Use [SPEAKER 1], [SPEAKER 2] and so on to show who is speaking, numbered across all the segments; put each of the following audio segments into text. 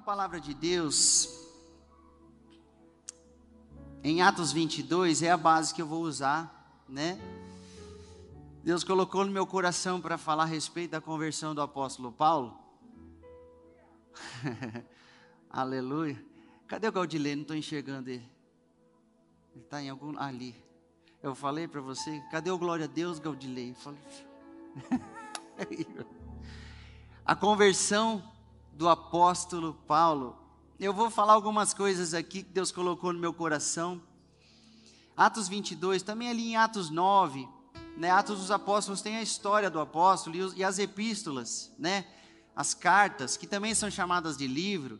[SPEAKER 1] Uma palavra de Deus em Atos 22, é a base que eu vou usar, né? Deus colocou no meu coração para falar a respeito da conversão do apóstolo Paulo. Aleluia. Cadê o Gaudilei? Não estou enxergando ele. Ele está em algum. Ali. Eu falei para você, cadê o glória a Deus, Gaudilei? Eu falei. a conversão do apóstolo Paulo. Eu vou falar algumas coisas aqui que Deus colocou no meu coração. Atos 22, também ali em Atos 9, né? Atos dos Apóstolos tem a história do apóstolo e, os, e as epístolas, né? As cartas, que também são chamadas de livro.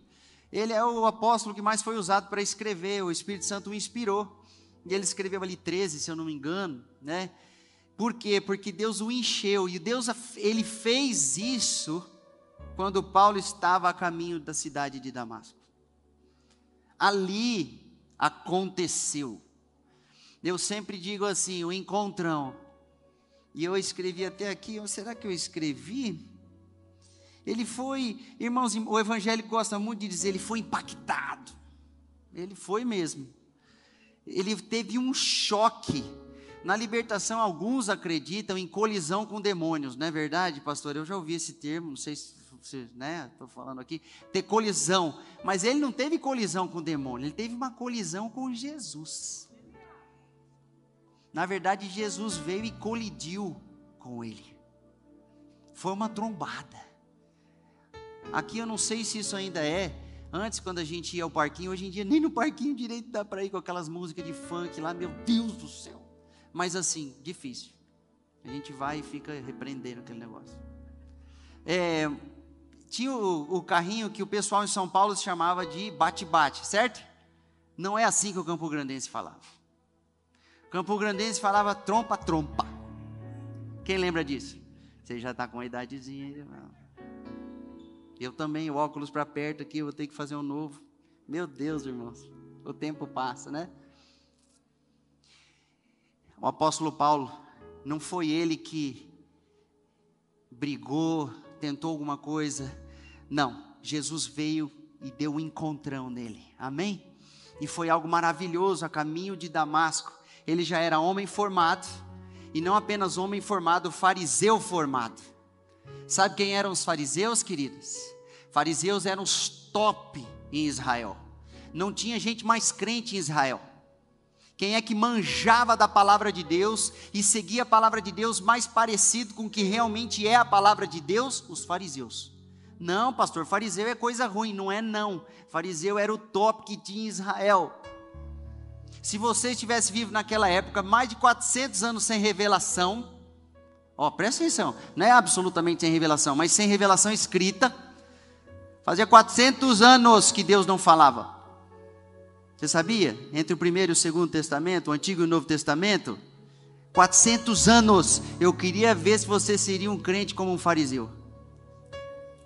[SPEAKER 1] Ele é o apóstolo que mais foi usado para escrever, o Espírito Santo o inspirou. E ele escreveu ali 13, se eu não me engano, né? Por quê? Porque Deus o encheu e Deus ele fez isso quando Paulo estava a caminho da cidade de Damasco. Ali aconteceu. Eu sempre digo assim, o encontrão. E eu escrevi até aqui, será que eu escrevi? Ele foi, irmãos, o evangélico gosta muito de dizer, ele foi impactado. Ele foi mesmo. Ele teve um choque. Na libertação, alguns acreditam em colisão com demônios, não é verdade, pastor? Eu já ouvi esse termo, não sei se né, estou falando aqui, ter colisão. Mas ele não teve colisão com o demônio, ele teve uma colisão com Jesus. Na verdade, Jesus veio e colidiu com ele. Foi uma trombada. Aqui eu não sei se isso ainda é. Antes, quando a gente ia ao parquinho, hoje em dia nem no parquinho direito dá para ir com aquelas músicas de funk lá, meu Deus do céu. Mas assim, difícil. A gente vai e fica repreendendo aquele negócio. É, tinha o, o, carrinho que o pessoal em São Paulo chamava de bate-bate, certo? Não é assim que o Campo Grandense falava. O Campo Grandense falava trompa-trompa. Quem lembra disso? Você já está com uma idadezinha. Eu também, o óculos para perto aqui, eu vou ter que fazer um novo. Meu Deus, irmãos, o tempo passa, né? O apóstolo Paulo, não foi ele que brigou, tentou alguma coisa. Não, Jesus veio e deu um encontrão nele. Amém? E foi algo maravilhoso a caminho de Damasco. Ele já era homem formado, e não apenas homem formado, fariseu formado. Sabe quem eram os fariseus, queridos? Fariseus eram os top em Israel. Não tinha gente mais crente em Israel. Quem é que manjava da palavra de Deus e seguia a palavra de Deus mais parecido com o que realmente é a palavra de Deus? Os fariseus. Não, pastor, fariseu é coisa ruim. Não é, não. Fariseu era o top que tinha em Israel. Se você estivesse vivo naquela época, mais de 400 anos sem revelação, ó, presta atenção, não é absolutamente sem revelação, mas sem revelação escrita, fazia 400 anos que Deus não falava. Você sabia? Entre o primeiro e o segundo testamento, o antigo e o novo testamento, 400 anos. Eu queria ver se você seria um crente como um fariseu.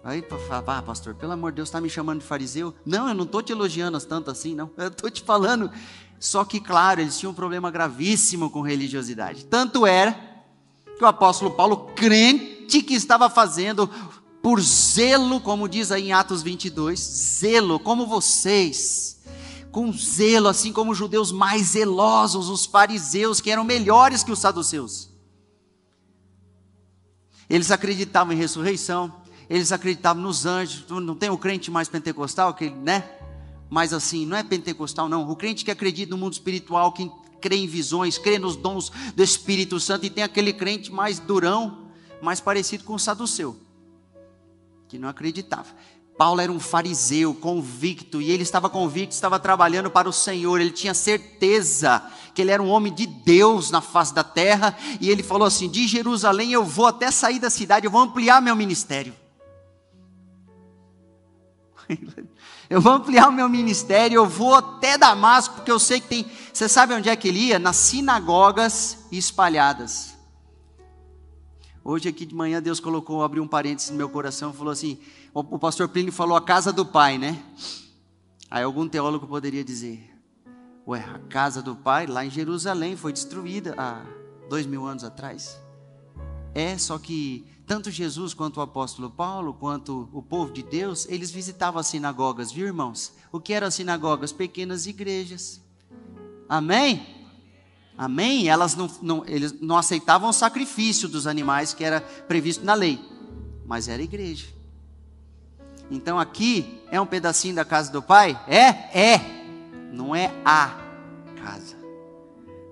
[SPEAKER 1] Aí, ah, pastor, pelo amor de Deus, está me chamando de fariseu? Não, eu não estou te elogiando tanto assim, não. Eu estou te falando. Só que, claro, eles tinham um problema gravíssimo com religiosidade. Tanto era que o apóstolo Paulo, crente que estava fazendo por zelo, como diz aí em Atos 22, zelo, como vocês com zelo, assim como os judeus mais zelosos, os fariseus, que eram melhores que os saduceus. Eles acreditavam em ressurreição, eles acreditavam nos anjos. Não tem o crente mais pentecostal, que, né? Mas assim, não é pentecostal, não. O crente que acredita no mundo espiritual, que crê em visões, crê nos dons do Espírito Santo, e tem aquele crente mais durão, mais parecido com o saduceu, que não acreditava. Paulo era um fariseu convicto e ele estava convicto, estava trabalhando para o Senhor. Ele tinha certeza que ele era um homem de Deus na face da terra. E ele falou assim: De Jerusalém eu vou até sair da cidade, eu vou ampliar meu ministério. eu vou ampliar o meu ministério, eu vou até Damasco, porque eu sei que tem. Você sabe onde é que ele ia? Nas sinagogas espalhadas. Hoje aqui de manhã Deus colocou, abriu um parênteses no meu coração, falou assim: o, o pastor Plínio falou a casa do pai, né? Aí algum teólogo poderia dizer: Ué, a casa do pai lá em Jerusalém foi destruída há dois mil anos atrás. É, só que tanto Jesus quanto o apóstolo Paulo, quanto o povo de Deus, eles visitavam as sinagogas, viu irmãos? O que eram as sinagogas? Pequenas igrejas. Amém? Amém? Elas não, não, eles não aceitavam o sacrifício dos animais que era previsto na lei, mas era igreja. Então aqui é um pedacinho da casa do pai? É? É. Não é a casa.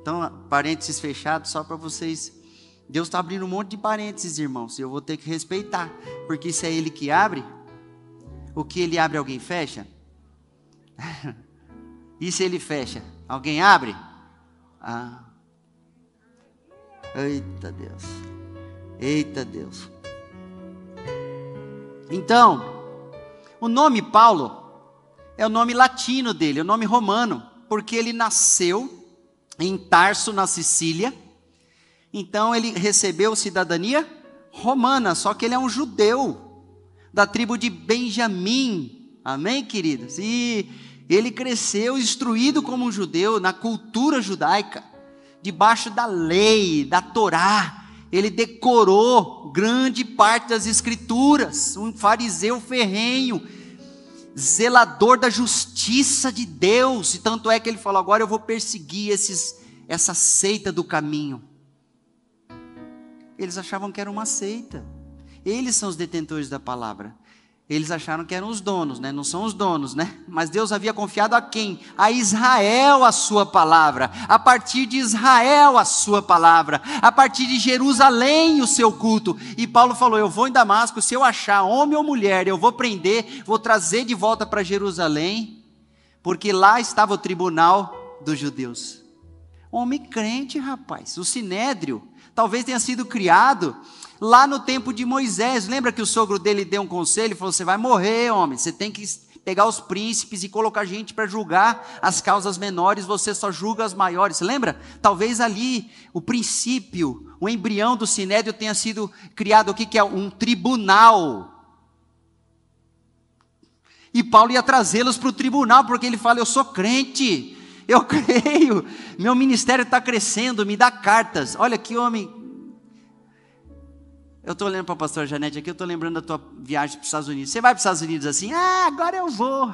[SPEAKER 1] Então, parênteses fechados, só para vocês. Deus está abrindo um monte de parênteses, irmãos. E eu vou ter que respeitar. Porque se é Ele que abre, o que Ele abre, alguém fecha? e se Ele fecha, alguém abre? Ah. Eita Deus. Eita Deus. Então, o nome Paulo é o nome latino dele, é o nome romano, porque ele nasceu em Tarso, na Sicília. Então ele recebeu cidadania romana, só que ele é um judeu da tribo de Benjamim. Amém, queridos? E ele cresceu instruído como um judeu na cultura judaica, debaixo da lei, da Torá ele decorou grande parte das escrituras, um fariseu ferrenho, zelador da justiça de Deus, e tanto é que ele falou: agora eu vou perseguir esses, essa seita do caminho. Eles achavam que era uma seita, eles são os detentores da palavra. Eles acharam que eram os donos, né? Não são os donos, né? Mas Deus havia confiado a quem? A Israel a sua palavra. A partir de Israel a sua palavra. A partir de Jerusalém o seu culto. E Paulo falou: Eu vou em Damasco, se eu achar homem ou mulher, eu vou prender, vou trazer de volta para Jerusalém, porque lá estava o tribunal dos judeus. Homem crente, rapaz. O sinédrio talvez tenha sido criado lá no tempo de Moisés. Lembra que o sogro dele deu um conselho? Falou: Você vai morrer, homem. Você tem que pegar os príncipes e colocar gente para julgar as causas menores, você só julga as maiores. Lembra? Talvez ali o princípio, o embrião do sinédrio tenha sido criado aqui, que é um tribunal. E Paulo ia trazê-los para o tribunal, porque ele fala: Eu sou crente, eu creio, meu ministério está crescendo, me dá cartas. Olha que homem eu estou olhando para a pastora Janete aqui, eu estou lembrando da tua viagem para os Estados Unidos. Você vai para os Estados Unidos assim, ah, agora eu vou.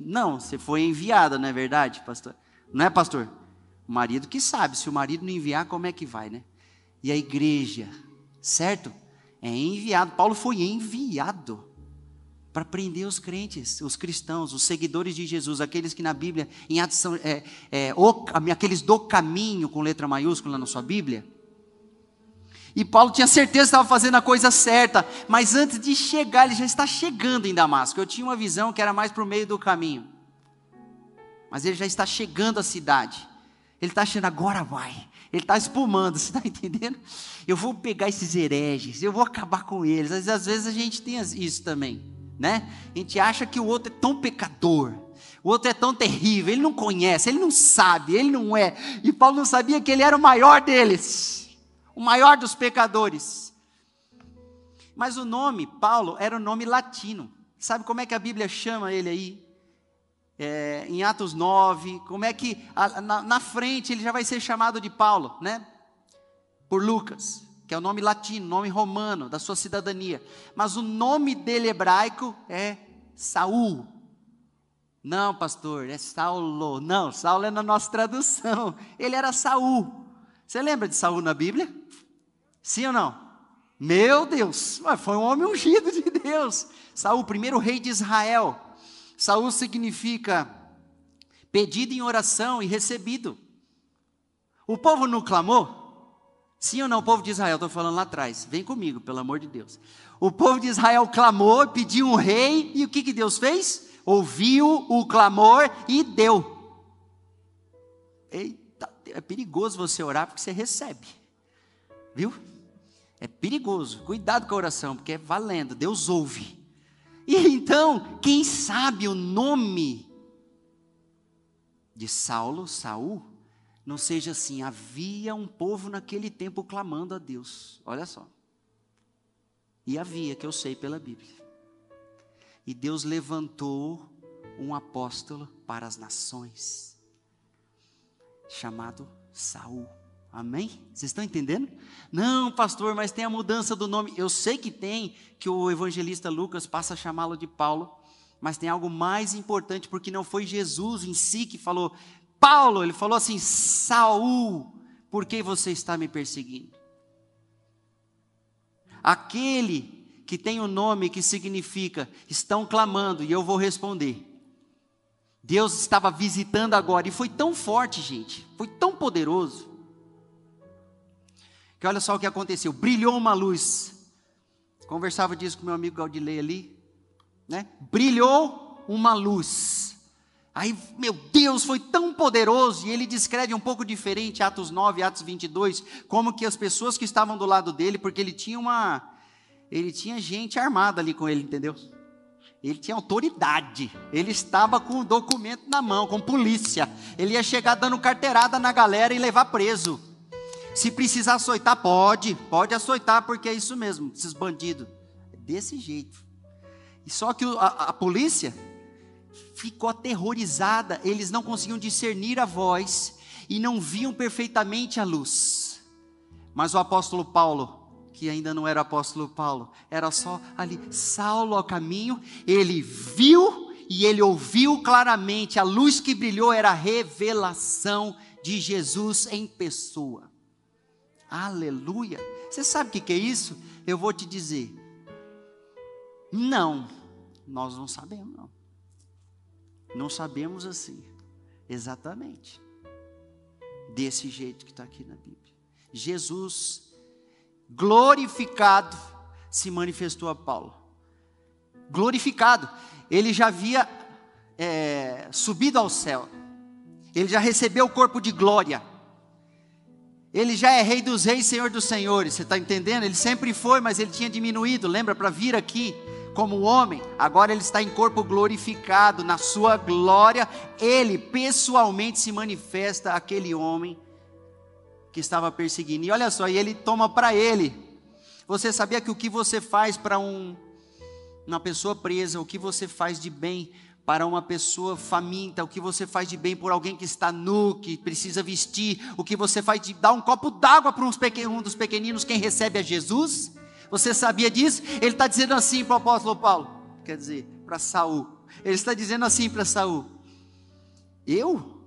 [SPEAKER 1] Não, você foi enviada, não é verdade, pastor? Não é, pastor? O marido que sabe, se o marido não enviar, como é que vai, né? E a igreja, certo? É enviado. Paulo foi enviado para prender os crentes, os cristãos, os seguidores de Jesus, aqueles que na Bíblia, em Atos, é, é, o, aqueles do caminho, com letra maiúscula na sua Bíblia e Paulo tinha certeza que estava fazendo a coisa certa, mas antes de chegar, ele já está chegando em Damasco. Eu tinha uma visão que era mais para o meio do caminho, mas ele já está chegando à cidade. Ele está achando, agora vai. Ele está espumando, você está entendendo? Eu vou pegar esses hereges, eu vou acabar com eles. Às vezes a gente tem isso também, né? A gente acha que o outro é tão pecador, o outro é tão terrível, ele não conhece, ele não sabe, ele não é. E Paulo não sabia que ele era o maior deles o maior dos pecadores. Mas o nome Paulo era o nome latino. Sabe como é que a Bíblia chama ele aí? É, em Atos 9, como é que a, na, na, frente ele já vai ser chamado de Paulo, né? Por Lucas, que é o nome latino, nome romano da sua cidadania. Mas o nome dele hebraico é Saul. Não, pastor, é Saulo. Não, Saulo é na nossa tradução. Ele era Saul. Você lembra de Saul na Bíblia? Sim ou não? Meu Deus, foi um homem ungido de Deus. Saul, primeiro rei de Israel. Saul significa pedido em oração e recebido. O povo não clamou? Sim ou não? O povo de Israel, estou falando lá atrás. Vem comigo, pelo amor de Deus. O povo de Israel clamou, pediu um rei, e o que, que Deus fez? Ouviu o clamor e deu. Eita, é perigoso você orar porque você recebe. Viu? É perigoso. Cuidado com a oração, porque é valendo. Deus ouve. E então, quem sabe o nome de Saulo, Saul, não seja assim, havia um povo naquele tempo clamando a Deus. Olha só. E havia, que eu sei pela Bíblia. E Deus levantou um apóstolo para as nações, chamado Saul. Amém? Vocês estão entendendo? Não, pastor, mas tem a mudança do nome. Eu sei que tem, que o evangelista Lucas passa a chamá-lo de Paulo, mas tem algo mais importante, porque não foi Jesus em si que falou, Paulo, ele falou assim: Saul, por que você está me perseguindo? Aquele que tem o um nome que significa estão clamando e eu vou responder. Deus estava visitando agora e foi tão forte, gente, foi tão poderoso que olha só o que aconteceu: brilhou uma luz. Conversava disso com meu amigo Gaudilei ali, né? Brilhou uma luz. Aí, meu Deus, foi tão poderoso, e ele descreve um pouco diferente, Atos 9, Atos 22, como que as pessoas que estavam do lado dele, porque ele tinha uma, ele tinha gente armada ali com ele, entendeu? Ele tinha autoridade, ele estava com o documento na mão, com polícia, ele ia chegar dando carteirada na galera e levar preso. Se precisar açoitar, pode, pode açoitar, porque é isso mesmo, esses bandidos. É desse jeito. E só que a, a polícia ficou aterrorizada, eles não conseguiam discernir a voz e não viam perfeitamente a luz. Mas o apóstolo Paulo, que ainda não era apóstolo Paulo, era só ali, Saulo ao caminho, ele viu e ele ouviu claramente, a luz que brilhou era a revelação de Jesus em pessoa. Aleluia. Você sabe o que, é isso? Eu vou te dizer. Não, nós não sabemos, não. Não sabemos assim, exatamente, desse jeito que está aqui na Bíblia. Jesus, glorificado, se manifestou a Paulo. Glorificado, ele já havia é, subido ao céu, ele já recebeu o corpo de glória ele já é rei dos reis, senhor dos senhores. Você está entendendo? Ele sempre foi, mas ele tinha diminuído. Lembra para vir aqui como homem? Agora ele está em corpo glorificado, na sua glória. Ele pessoalmente se manifesta aquele homem que estava perseguindo. E olha só, e ele toma para ele. Você sabia que o que você faz para um, uma pessoa presa, o que você faz de bem para uma pessoa faminta, o que você faz de bem por alguém que está nu, que precisa vestir, o que você faz de dar um copo d'água para um dos pequeninos, quem recebe a Jesus. Você sabia disso? Ele está dizendo assim para o apóstolo Paulo, quer dizer, para Saul. Ele está dizendo assim para Saul: Eu,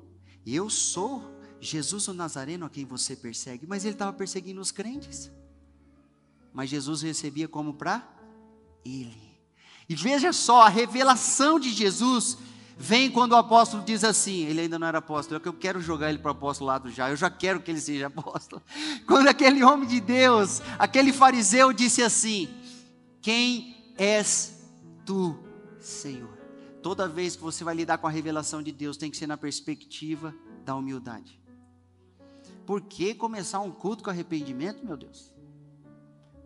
[SPEAKER 1] eu sou Jesus o Nazareno a quem você persegue, mas ele estava perseguindo os crentes. Mas Jesus recebia como para ele. E veja só, a revelação de Jesus vem quando o apóstolo diz assim: ele ainda não era apóstolo, é que eu quero jogar ele para o apostolado já, eu já quero que ele seja apóstolo. Quando aquele homem de Deus, aquele fariseu disse assim: Quem és tu, Senhor? Toda vez que você vai lidar com a revelação de Deus, tem que ser na perspectiva da humildade. Por que começar um culto com arrependimento, meu Deus?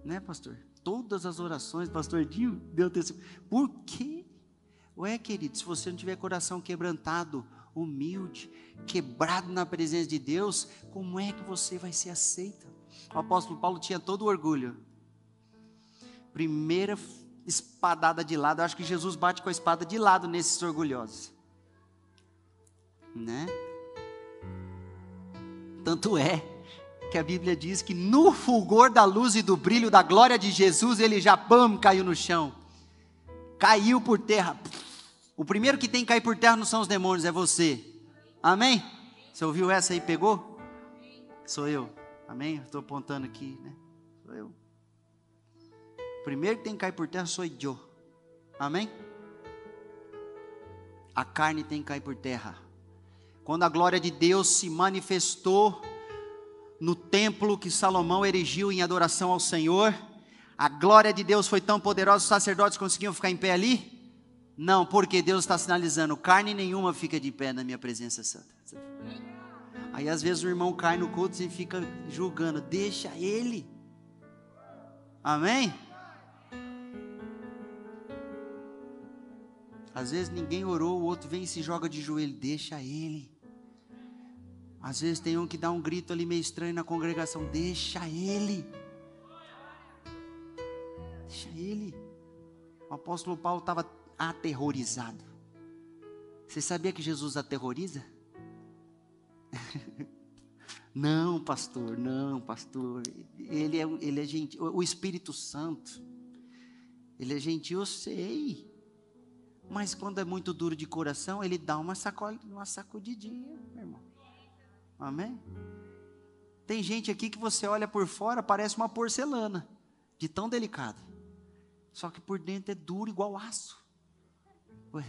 [SPEAKER 1] Né, pastor? todas as orações, pastor Dinho deu testemunho. Por quê? Ué, querido, se você não tiver coração quebrantado, humilde, quebrado na presença de Deus, como é que você vai ser aceita? O apóstolo Paulo tinha todo o orgulho. Primeira espadada de lado, eu acho que Jesus bate com a espada de lado nesses orgulhosos. Né? Tanto é que a Bíblia diz que no fulgor da luz e do brilho da glória de Jesus, ele já pam, caiu no chão. Caiu por terra. O primeiro que tem que cair por terra não são os demônios, é você. Amém? Você ouviu essa aí, pegou? Sou eu. Amém? Estou apontando aqui, né? Sou eu. O primeiro que tem que cair por terra sou eu. Amém? A carne tem que cair por terra. Quando a glória de Deus se manifestou no templo que Salomão erigiu em adoração ao Senhor, a glória de Deus foi tão poderosa, os sacerdotes conseguiam ficar em pé ali? Não, porque Deus está sinalizando: carne nenhuma fica de pé na minha presença santa. Aí às vezes o irmão cai no culto e fica julgando, deixa ele. Amém? Às vezes ninguém orou, o outro vem e se joga de joelho, deixa ele. Às vezes tem um que dá um grito ali meio estranho na congregação, deixa ele. Deixa ele. O apóstolo Paulo estava aterrorizado. Você sabia que Jesus aterroriza? não, pastor, não, pastor. Ele é, ele é gentil. O Espírito Santo, ele é gentil, eu sei. Mas quando é muito duro de coração, ele dá uma, sacol, uma sacudidinha, meu irmão. Amém? Tem gente aqui que você olha por fora, parece uma porcelana, de tão delicado. Só que por dentro é duro igual aço. Ué.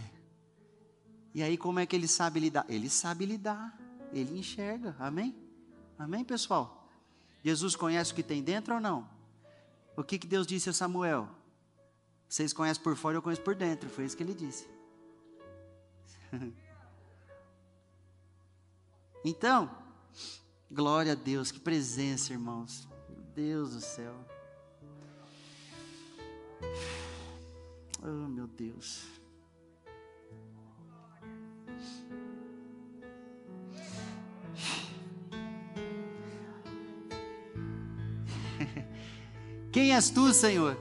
[SPEAKER 1] E aí como é que ele sabe lidar? Ele sabe lidar, ele enxerga. Amém? Amém, pessoal? Jesus conhece o que tem dentro ou não? O que, que Deus disse a Samuel? Vocês conhecem por fora, eu conheço por dentro. Foi isso que ele disse. então, glória a Deus, que presença, irmãos. Meu Deus do céu. Oh, meu Deus. Quem és tu, Senhor?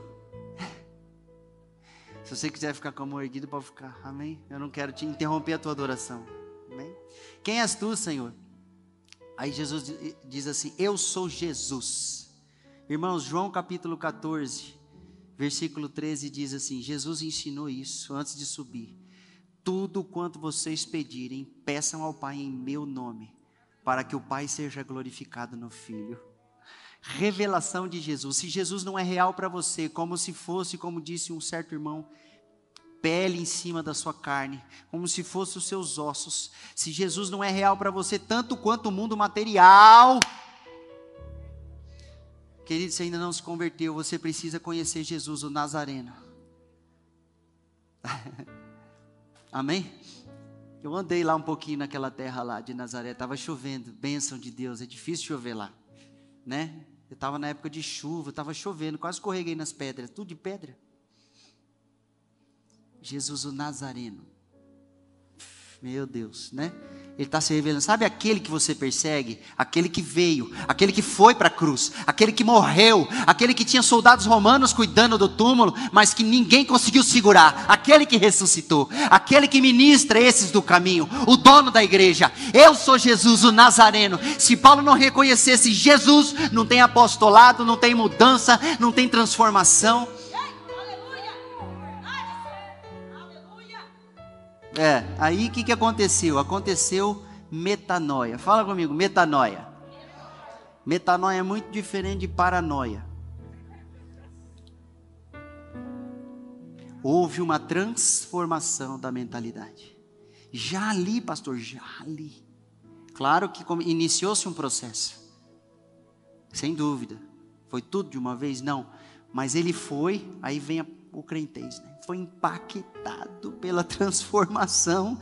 [SPEAKER 1] Se você quiser ficar com a mão erguida, pode ficar. Amém? Eu não quero te interromper a tua adoração. Amém? Quem és tu, Senhor? Aí Jesus diz assim: Eu sou Jesus. Irmãos, João capítulo 14, versículo 13 diz assim: Jesus ensinou isso antes de subir. Tudo quanto vocês pedirem, peçam ao Pai em meu nome, para que o Pai seja glorificado no Filho revelação de Jesus. Se Jesus não é real para você, como se fosse, como disse um certo irmão, pele em cima da sua carne, como se fosse os seus ossos. Se Jesus não é real para você, tanto quanto o mundo material. Querido, se ainda não se converteu, você precisa conhecer Jesus, o Nazareno. Amém? Eu andei lá um pouquinho naquela terra lá de Nazaré, estava chovendo, bênção de Deus, é difícil chover lá, né? Eu estava na época de chuva, estava chovendo, quase escorreguei nas pedras, tudo de pedra. Jesus o Nazareno. Meu Deus, né? Ele está se revelando. Sabe aquele que você persegue? Aquele que veio, aquele que foi para a cruz, aquele que morreu, aquele que tinha soldados romanos cuidando do túmulo, mas que ninguém conseguiu segurar, aquele que ressuscitou, aquele que ministra esses do caminho, o dono da igreja. Eu sou Jesus, o Nazareno. Se Paulo não reconhecesse Jesus, não tem apostolado, não tem mudança, não tem transformação. É, aí o que, que aconteceu? Aconteceu metanoia. Fala comigo, metanoia. Metanoia é muito diferente de paranoia. Houve uma transformação da mentalidade. Já ali, pastor, já ali. Claro que iniciou-se um processo. Sem dúvida. Foi tudo de uma vez? Não. Mas ele foi, aí vem a o crentez né? foi impactado pela transformação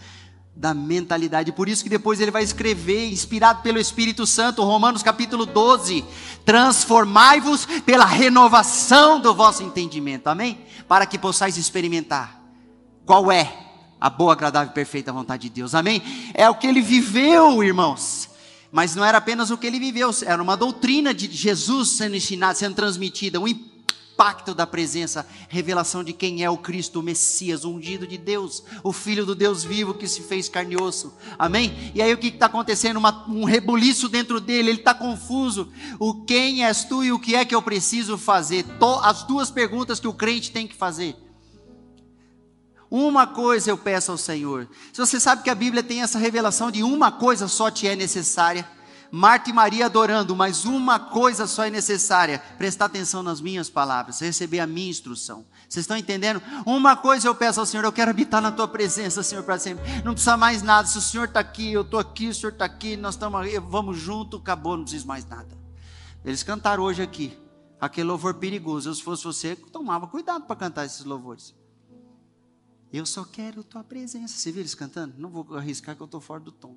[SPEAKER 1] da mentalidade. Por isso que depois ele vai escrever, inspirado pelo Espírito Santo, Romanos capítulo 12: Transformai-vos pela renovação do vosso entendimento. Amém? Para que possais experimentar qual é a boa, agradável e perfeita vontade de Deus. Amém? É o que ele viveu, irmãos. Mas não era apenas o que ele viveu, era uma doutrina de Jesus sendo ensinada, sendo transmitida, um da presença, revelação de quem é o Cristo, o Messias, o ungido de Deus, o Filho do Deus vivo que se fez carne e osso. Amém? E aí o que está acontecendo? Uma, um rebuliço dentro dele, ele está confuso. O quem és tu e o que é que eu preciso fazer? To, as duas perguntas que o crente tem que fazer. Uma coisa eu peço ao Senhor. Se você sabe que a Bíblia tem essa revelação de uma coisa só te é necessária, Marta e Maria adorando, mas uma coisa só é necessária: prestar atenção nas minhas palavras, receber a minha instrução. Vocês estão entendendo? Uma coisa eu peço ao Senhor: eu quero habitar na tua presença, Senhor, para sempre. Não precisa mais nada. Se o Senhor está aqui, eu estou aqui, o Senhor está aqui, nós estamos vamos junto, acabou, não precisa mais nada. Eles cantaram hoje aqui, aquele louvor perigoso. Eu, se fosse você, tomava cuidado para cantar esses louvores. Eu só quero tua presença. Você viu eles cantando? Não vou arriscar que eu estou fora do tom.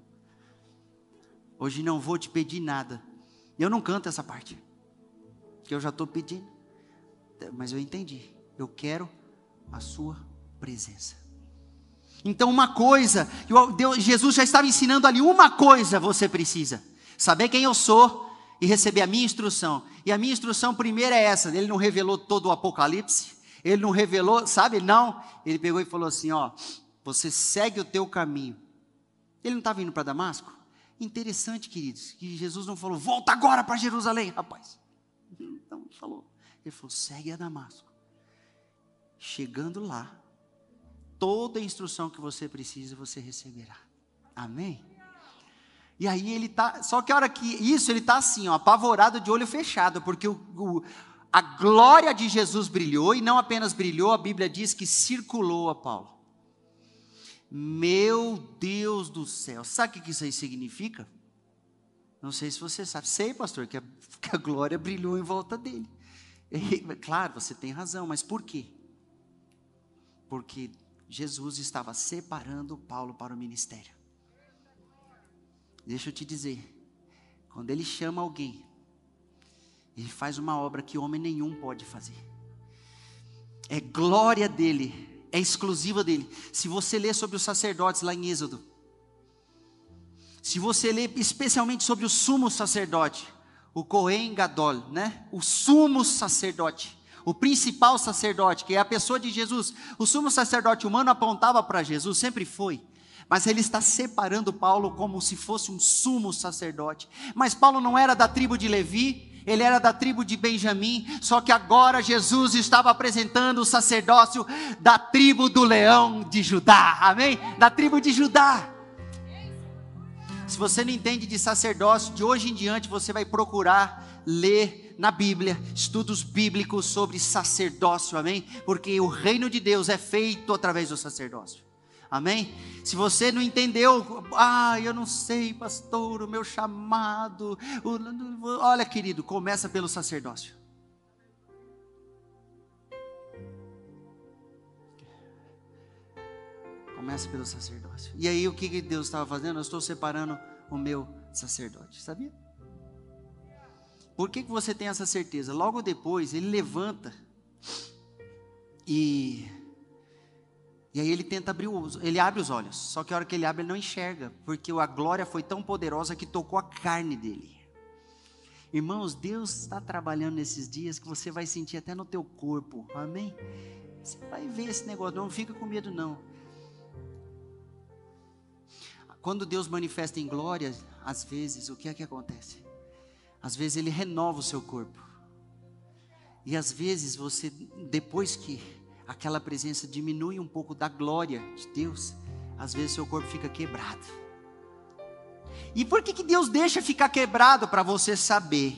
[SPEAKER 1] Hoje não vou te pedir nada. Eu não canto essa parte, que eu já estou pedindo, mas eu entendi. Eu quero a sua presença. Então, uma coisa, Deus, Jesus já estava ensinando ali, uma coisa você precisa: saber quem eu sou e receber a minha instrução. E a minha instrução primeira é essa: ele não revelou todo o Apocalipse, ele não revelou, sabe? Não, ele pegou e falou assim: ó, você segue o teu caminho. Ele não estava indo para Damasco? Interessante, queridos, que Jesus não falou, volta agora para Jerusalém, rapaz. Não, falou. Ele falou, segue a Damasco. Chegando lá, toda a instrução que você precisa, você receberá. Amém? E aí ele tá, só que a hora que isso ele tá assim, ó, apavorado de olho fechado, porque o, o, a glória de Jesus brilhou e não apenas brilhou, a Bíblia diz que circulou a Paulo. Meu Deus do céu, sabe o que isso aí significa? Não sei se você sabe, sei, pastor, que a, que a glória brilhou em volta dele. E, claro, você tem razão, mas por quê? Porque Jesus estava separando Paulo para o ministério. Deixa eu te dizer, quando ele chama alguém, ele faz uma obra que homem nenhum pode fazer. É glória dele, é exclusiva dele. Se você ler sobre os sacerdotes lá em Êxodo, se você ler especialmente sobre o sumo sacerdote, o Cohen Gadol, né? O sumo sacerdote o principal sacerdote, que é a pessoa de Jesus. O sumo sacerdote humano apontava para Jesus, sempre foi. Mas ele está separando Paulo como se fosse um sumo sacerdote. Mas Paulo não era da tribo de Levi, ele era da tribo de Benjamim, só que agora Jesus estava apresentando o sacerdócio da tribo do leão de Judá, amém? Da tribo de Judá. Se você não entende de sacerdócio, de hoje em diante você vai procurar ler na Bíblia, estudos bíblicos sobre sacerdócio, amém? Porque o reino de Deus é feito através do sacerdócio. Amém? Se você não entendeu, ah, eu não sei, pastor, o meu chamado. O, olha, querido, começa pelo sacerdócio. Começa pelo sacerdócio. E aí o que Deus estava fazendo? Eu estou separando o meu sacerdote, sabia? Por que, que você tem essa certeza? Logo depois, ele levanta e. E aí ele tenta abrir os, ele abre os olhos. Só que a hora que ele abre, ele não enxerga, porque a glória foi tão poderosa que tocou a carne dele. Irmãos, Deus está trabalhando nesses dias que você vai sentir até no teu corpo. Amém? Você vai ver esse negócio, não fica com medo não. Quando Deus manifesta em glória, às vezes, o que é que acontece? Às vezes ele renova o seu corpo. E às vezes você, depois que aquela presença diminui um pouco da glória de Deus, às vezes seu corpo fica quebrado. E por que, que Deus deixa ficar quebrado? Para você saber,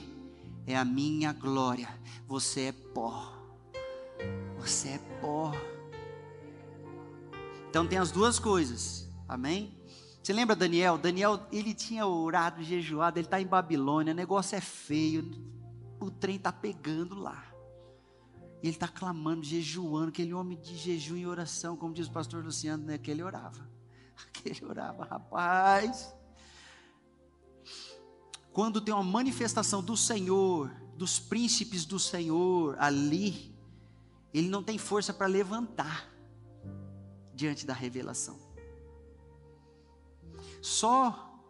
[SPEAKER 1] é a minha glória. Você é pó. Você é pó. Então tem as duas coisas. Amém? Você lembra Daniel? Daniel, ele tinha orado, jejuado, ele está em Babilônia, o negócio é feio, o trem está pegando lá. E ele está clamando, jejuando, aquele homem de jejum e oração, como diz o pastor Luciano, né, que ele orava. Que ele orava, rapaz. Quando tem uma manifestação do Senhor, dos príncipes do Senhor ali, ele não tem força para levantar diante da revelação. Só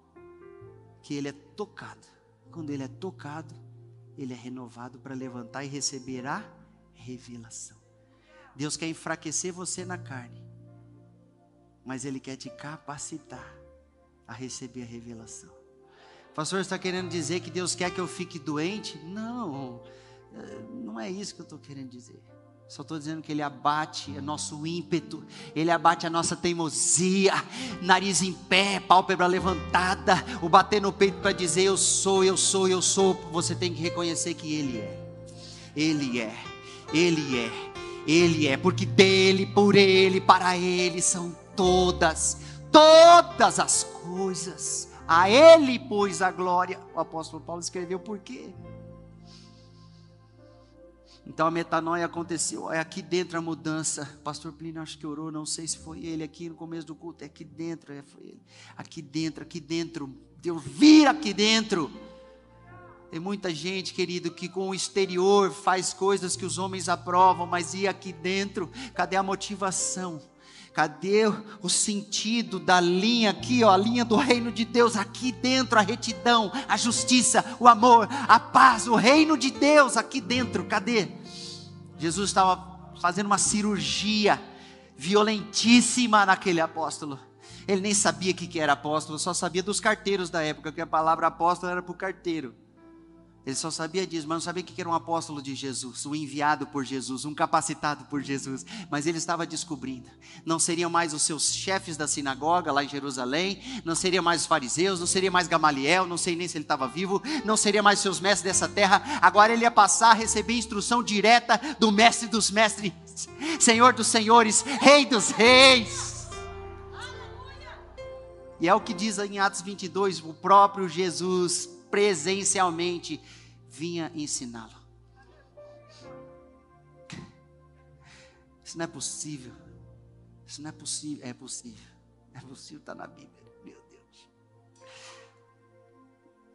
[SPEAKER 1] que ele é tocado. Quando ele é tocado, ele é renovado para levantar e receber a revelação. Deus quer enfraquecer você na carne, mas Ele quer te capacitar a receber a revelação. Pastor, está querendo dizer que Deus quer que eu fique doente? Não, eh, não é isso que eu estou querendo dizer. Só estou dizendo que Ele abate o nosso ímpeto, Ele abate a nossa teimosia, nariz em pé, pálpebra levantada, o bater no peito para dizer eu sou, eu sou, eu sou. Você tem que reconhecer que Ele é, Ele é, Ele é, Ele é, porque dele, por Ele, para Ele são todas, todas as coisas. A Ele, pois, a glória. O apóstolo Paulo escreveu por quê? Então a metanoia aconteceu, é aqui dentro a mudança. Pastor Plínio acho que orou, não sei se foi ele aqui no começo do culto, é aqui dentro, é, foi ele. Aqui dentro, aqui dentro, Deus vira aqui dentro. Tem muita gente, querido, que com o exterior faz coisas que os homens aprovam, mas e aqui dentro? Cadê a motivação? Cadê o sentido da linha aqui, ó, a linha do reino de Deus aqui dentro, a retidão, a justiça, o amor, a paz, o reino de Deus aqui dentro. Cadê? Jesus estava fazendo uma cirurgia violentíssima naquele apóstolo. Ele nem sabia o que era apóstolo, só sabia dos carteiros da época, que a palavra apóstolo era para o carteiro. Ele só sabia disso, mas não sabia que era um apóstolo de Jesus, um enviado por Jesus, um capacitado por Jesus. Mas ele estava descobrindo. Não seriam mais os seus chefes da sinagoga lá em Jerusalém, não seriam mais os fariseus, não seria mais Gamaliel, não sei nem se ele estava vivo, não seria mais seus mestres dessa terra. Agora ele ia passar a receber instrução direta do mestre dos mestres, Senhor dos senhores, Rei dos reis. E é o que diz em Atos 22, o próprio Jesus presencialmente vinha ensiná-lo. Isso não é possível. Isso não é possível. É possível. É possível, está na Bíblia. Meu Deus.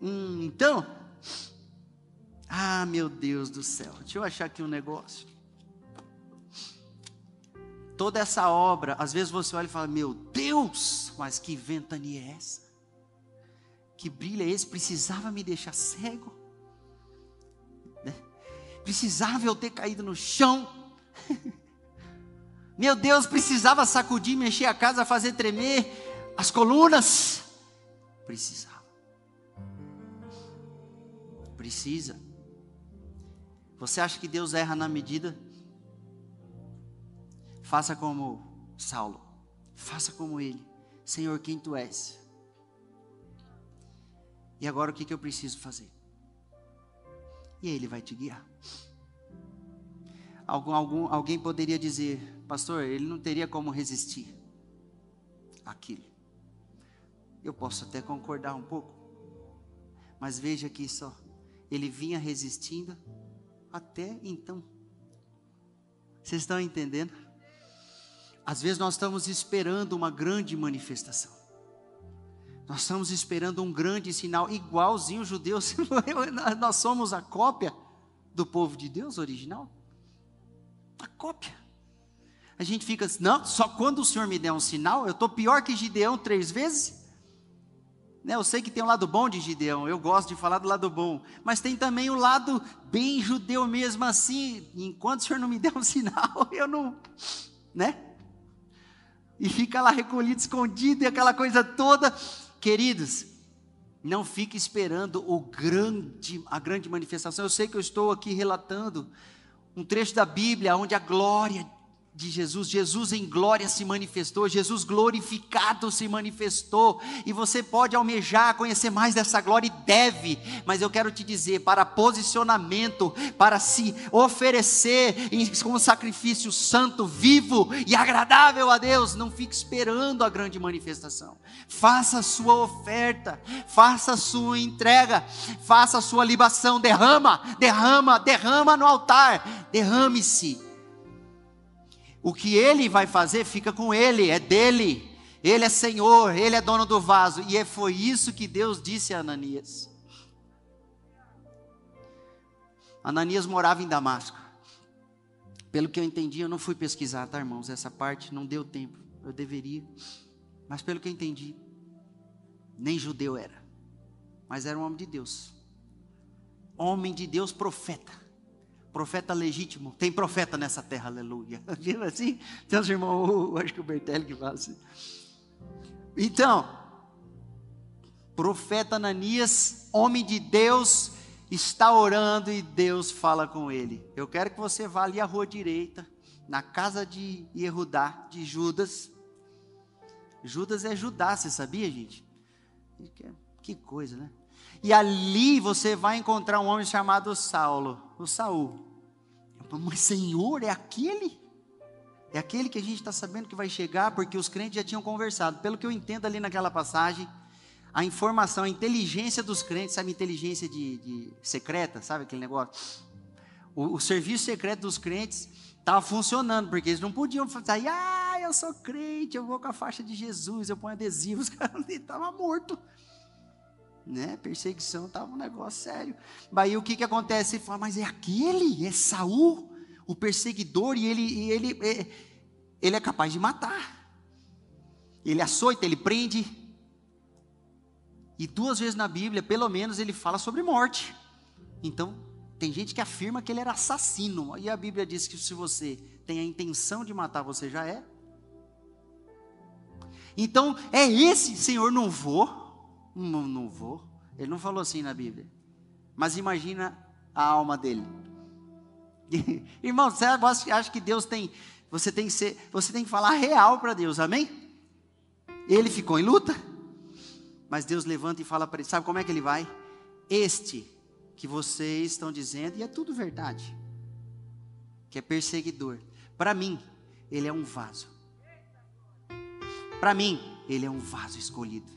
[SPEAKER 1] Hum, então, ah, meu Deus do céu. Deixa eu achar aqui um negócio. Toda essa obra, às vezes você olha e fala: Meu Deus, mas que ventania é essa? Que brilho é esse? Precisava me deixar cego? Precisava eu ter caído no chão. Meu Deus, precisava sacudir, mexer a casa, fazer tremer as colunas. Precisava. Precisa. Você acha que Deus erra na medida? Faça como Saulo. Faça como ele. Senhor, quem tu és? E agora o que, que eu preciso fazer? E ele vai te guiar. Algum, algum, alguém poderia dizer, pastor, ele não teria como resistir aquilo. Eu posso até concordar um pouco, mas veja aqui só, ele vinha resistindo até então. Vocês estão entendendo? Às vezes nós estamos esperando uma grande manifestação. Nós estamos esperando um grande sinal, igualzinho os judeus. nós somos a cópia do povo de Deus original. A cópia. A gente fica assim, não, só quando o Senhor me der um sinal, eu estou pior que Gideão três vezes. Né, eu sei que tem um lado bom de Gideão, eu gosto de falar do lado bom, mas tem também o lado bem judeu mesmo assim. Enquanto o Senhor não me der um sinal, eu não, né? E fica lá recolhido, escondido e aquela coisa toda. Queridos, não fique esperando o grande, a grande manifestação. Eu sei que eu estou aqui relatando um trecho da Bíblia onde a glória de Jesus, Jesus em glória se manifestou, Jesus glorificado se manifestou, e você pode almejar conhecer mais dessa glória e deve, mas eu quero te dizer, para posicionamento, para se oferecer como sacrifício santo, vivo e agradável a Deus, não fique esperando a grande manifestação, faça a sua oferta, faça a sua entrega, faça a sua libação, derrama, derrama, derrama no altar, derrame-se o que ele vai fazer fica com ele, é dele. Ele é Senhor, ele é dono do vaso. E é, foi isso que Deus disse a Ananias. Ananias morava em Damasco. Pelo que eu entendi, eu não fui pesquisar, tá, irmãos? Essa parte não deu tempo. Eu deveria. Mas pelo que eu entendi, nem judeu era. Mas era um homem de Deus. Homem de Deus, profeta profeta legítimo. Tem profeta nessa terra, aleluia. Assim? Tem uns irmãos, acho que o Bertelli que fala assim. Então, profeta Ananias, homem de Deus, está orando e Deus fala com ele. Eu quero que você vá ali à rua direita, na casa de Yehudá, de Judas. Judas é Judá, você sabia, gente? Que coisa, né? E ali você vai encontrar um homem chamado Saulo, o Saul. Mas Senhor, é aquele? É aquele que a gente está sabendo que vai chegar, porque os crentes já tinham conversado. Pelo que eu entendo ali naquela passagem, a informação, a inteligência dos crentes, sabe, inteligência de, de secreta, sabe aquele negócio? O, o serviço secreto dos crentes estava funcionando, porque eles não podiam fazer, ah, eu sou crente, eu vou com a faixa de Jesus, eu ponho adesivos, os caras estavam mortos né? Perseguição estava um negócio sério. Aí o que, que acontece? Ele fala, mas é aquele, é Saul, o perseguidor, e ele, e ele, é, ele é capaz de matar. Ele açoita, ele prende. E duas vezes na Bíblia, pelo menos, ele fala sobre morte. Então, tem gente que afirma que ele era assassino. E a Bíblia diz que se você tem a intenção de matar, você já é. Então, é esse, Senhor, não vou. Não, não vou. Ele não falou assim na Bíblia. Mas imagina a alma dele. Irmão, você acha que Deus tem. Você tem que ser. Você tem que falar real para Deus, amém? Ele ficou em luta. Mas Deus levanta e fala para ele: sabe como é que ele vai? Este que vocês estão dizendo, e é tudo verdade, que é perseguidor. Para mim, ele é um vaso. Para mim, ele é um vaso escolhido.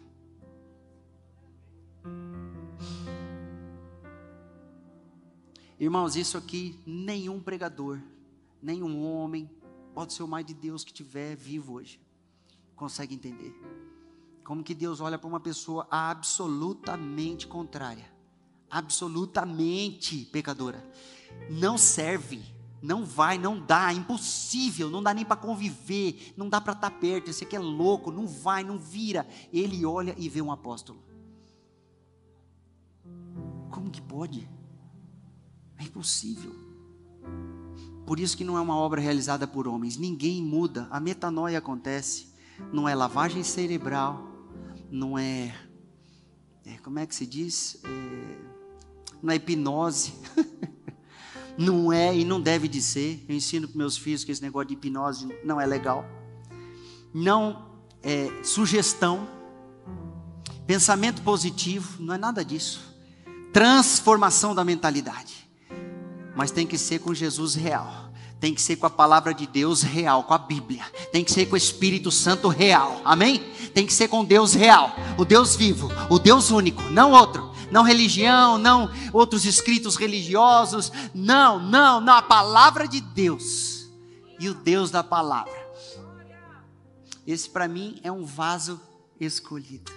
[SPEAKER 1] Irmãos, isso aqui nenhum pregador, nenhum homem, pode ser o mais de Deus que tiver vivo hoje, consegue entender. Como que Deus olha para uma pessoa absolutamente contrária, absolutamente pecadora, não serve, não vai, não dá, é impossível, não dá nem para conviver, não dá para estar perto, esse aqui é louco, não vai, não vira. Ele olha e vê um apóstolo. Como que pode? É impossível. Por isso que não é uma obra realizada por homens. Ninguém muda. A metanoia acontece. Não é lavagem cerebral. Não é. é como é que se diz? É, não é hipnose. não é e não deve de ser. Eu ensino para meus filhos que esse negócio de hipnose não é legal. Não é sugestão. Pensamento positivo. Não é nada disso. Transformação da mentalidade mas tem que ser com Jesus real. Tem que ser com a palavra de Deus real, com a Bíblia. Tem que ser com o Espírito Santo real. Amém? Tem que ser com Deus real, o Deus vivo, o Deus único, não outro. Não religião, não outros escritos religiosos. Não, não, não. A palavra de Deus. E o Deus da palavra. Esse para mim é um vaso escolhido.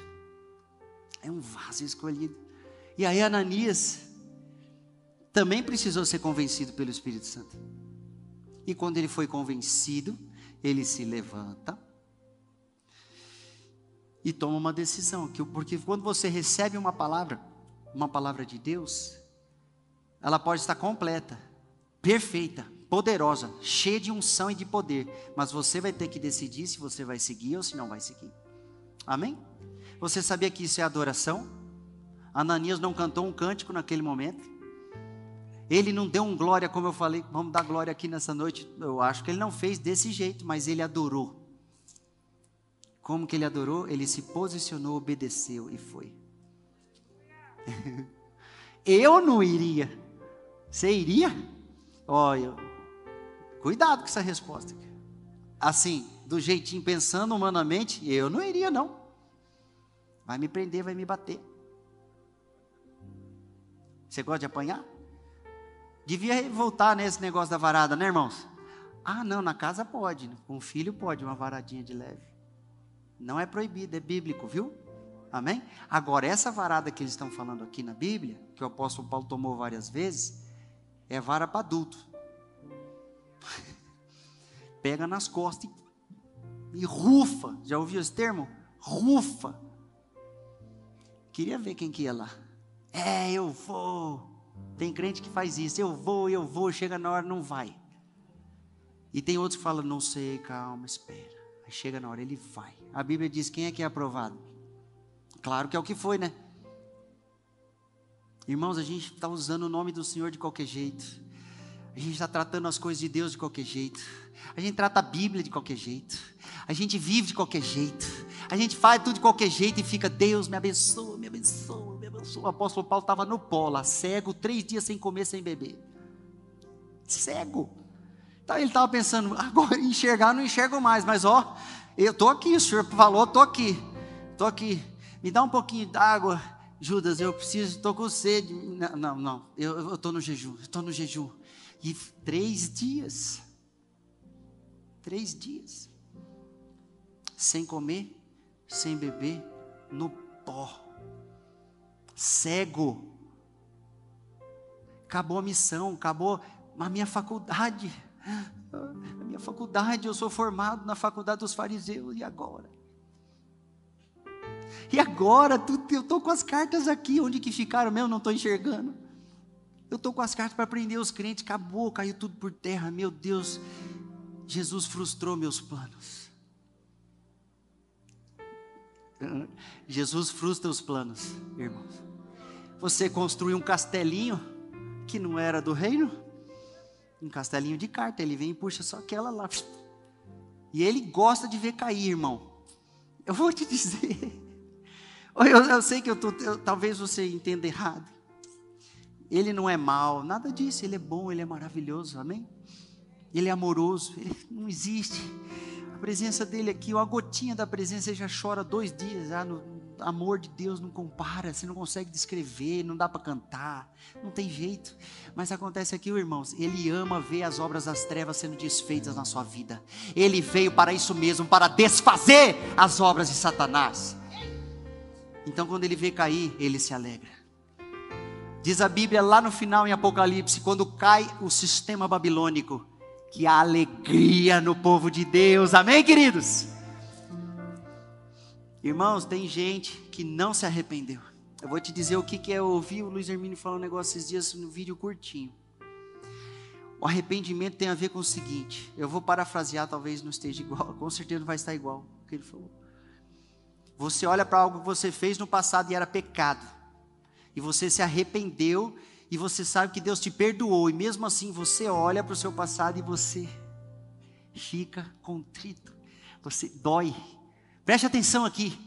[SPEAKER 1] É um vaso escolhido. E aí Ananias também precisou ser convencido pelo Espírito Santo. E quando ele foi convencido, ele se levanta e toma uma decisão. Porque quando você recebe uma palavra, uma palavra de Deus, ela pode estar completa, perfeita, poderosa, cheia de unção e de poder, mas você vai ter que decidir se você vai seguir ou se não vai seguir. Amém? Você sabia que isso é adoração? Ananias não cantou um cântico naquele momento. Ele não deu um glória, como eu falei, vamos dar glória aqui nessa noite. Eu acho que ele não fez desse jeito, mas ele adorou. Como que ele adorou? Ele se posicionou, obedeceu e foi. eu não iria. Você iria? Olha, cuidado com essa resposta. Assim, do jeitinho pensando humanamente, eu não iria não. Vai me prender, vai me bater. Você gosta de apanhar? Devia voltar nesse negócio da varada, né, irmãos? Ah, não, na casa pode, com o filho pode, uma varadinha de leve. Não é proibido, é bíblico, viu? Amém? Agora, essa varada que eles estão falando aqui na Bíblia, que o apóstolo Paulo tomou várias vezes, é vara para adulto. Pega nas costas e, e rufa. Já ouviu esse termo? Rufa. Queria ver quem que ia lá. É, eu vou. Tem crente que faz isso, eu vou, eu vou, chega na hora, não vai. E tem outros que falam, não sei, calma, espera. Aí chega na hora, ele vai. A Bíblia diz quem é que é aprovado? Claro que é o que foi, né? Irmãos, a gente está usando o nome do Senhor de qualquer jeito. A gente está tratando as coisas de Deus de qualquer jeito. A gente trata a Bíblia de qualquer jeito. A gente vive de qualquer jeito. A gente faz tudo de qualquer jeito e fica, Deus me abençoa, me abençoa o apóstolo Paulo estava no polo, cego, três dias sem comer, sem beber. Cego. Então ele estava pensando, agora enxergar não enxergo mais, mas ó, eu estou aqui, o senhor falou, estou aqui, estou aqui. Me dá um pouquinho d'água, Judas, eu preciso, estou com sede. Não, não, não eu estou no jejum, estou no jejum. E três dias, três dias, sem comer, sem beber, no pó cego. Acabou a missão, acabou a minha faculdade. A minha faculdade, eu sou formado na faculdade dos fariseus, e agora? E agora, eu estou com as cartas aqui, onde que ficaram mesmo? Não estou enxergando. Eu estou com as cartas para prender os crentes, acabou, caiu tudo por terra. Meu Deus, Jesus frustrou meus planos. Jesus frustra os planos, irmãos. Você construiu um castelinho que não era do reino, um castelinho de carta, ele vem e puxa só aquela lá. E ele gosta de ver cair, irmão. Eu vou te dizer. Eu, eu sei que eu tô, eu, talvez você entenda errado. Ele não é mal, nada disso. Ele é bom, ele é maravilhoso, amém? Ele é amoroso, ele não existe. A presença dele aqui, uma gotinha da presença, você já chora dois dias. Ah, no amor de Deus não compara, você não consegue descrever, não dá para cantar, não tem jeito. Mas acontece aqui, irmãos, ele ama ver as obras das trevas sendo desfeitas na sua vida. Ele veio para isso mesmo, para desfazer as obras de Satanás. Então, quando ele vê cair, ele se alegra. Diz a Bíblia lá no final em Apocalipse, quando cai o sistema babilônico, que há alegria no povo de Deus. Amém, queridos? Irmãos, tem gente que não se arrependeu. Eu vou te dizer o que, que é. Eu ouvi o Luiz Hermínio falar um negócio esses dias no vídeo curtinho. O arrependimento tem a ver com o seguinte: eu vou parafrasear, talvez não esteja igual, com certeza não vai estar igual o que ele falou. Você olha para algo que você fez no passado e era pecado, e você se arrependeu, e você sabe que Deus te perdoou, e mesmo assim você olha para o seu passado e você fica contrito, você dói. Preste atenção aqui.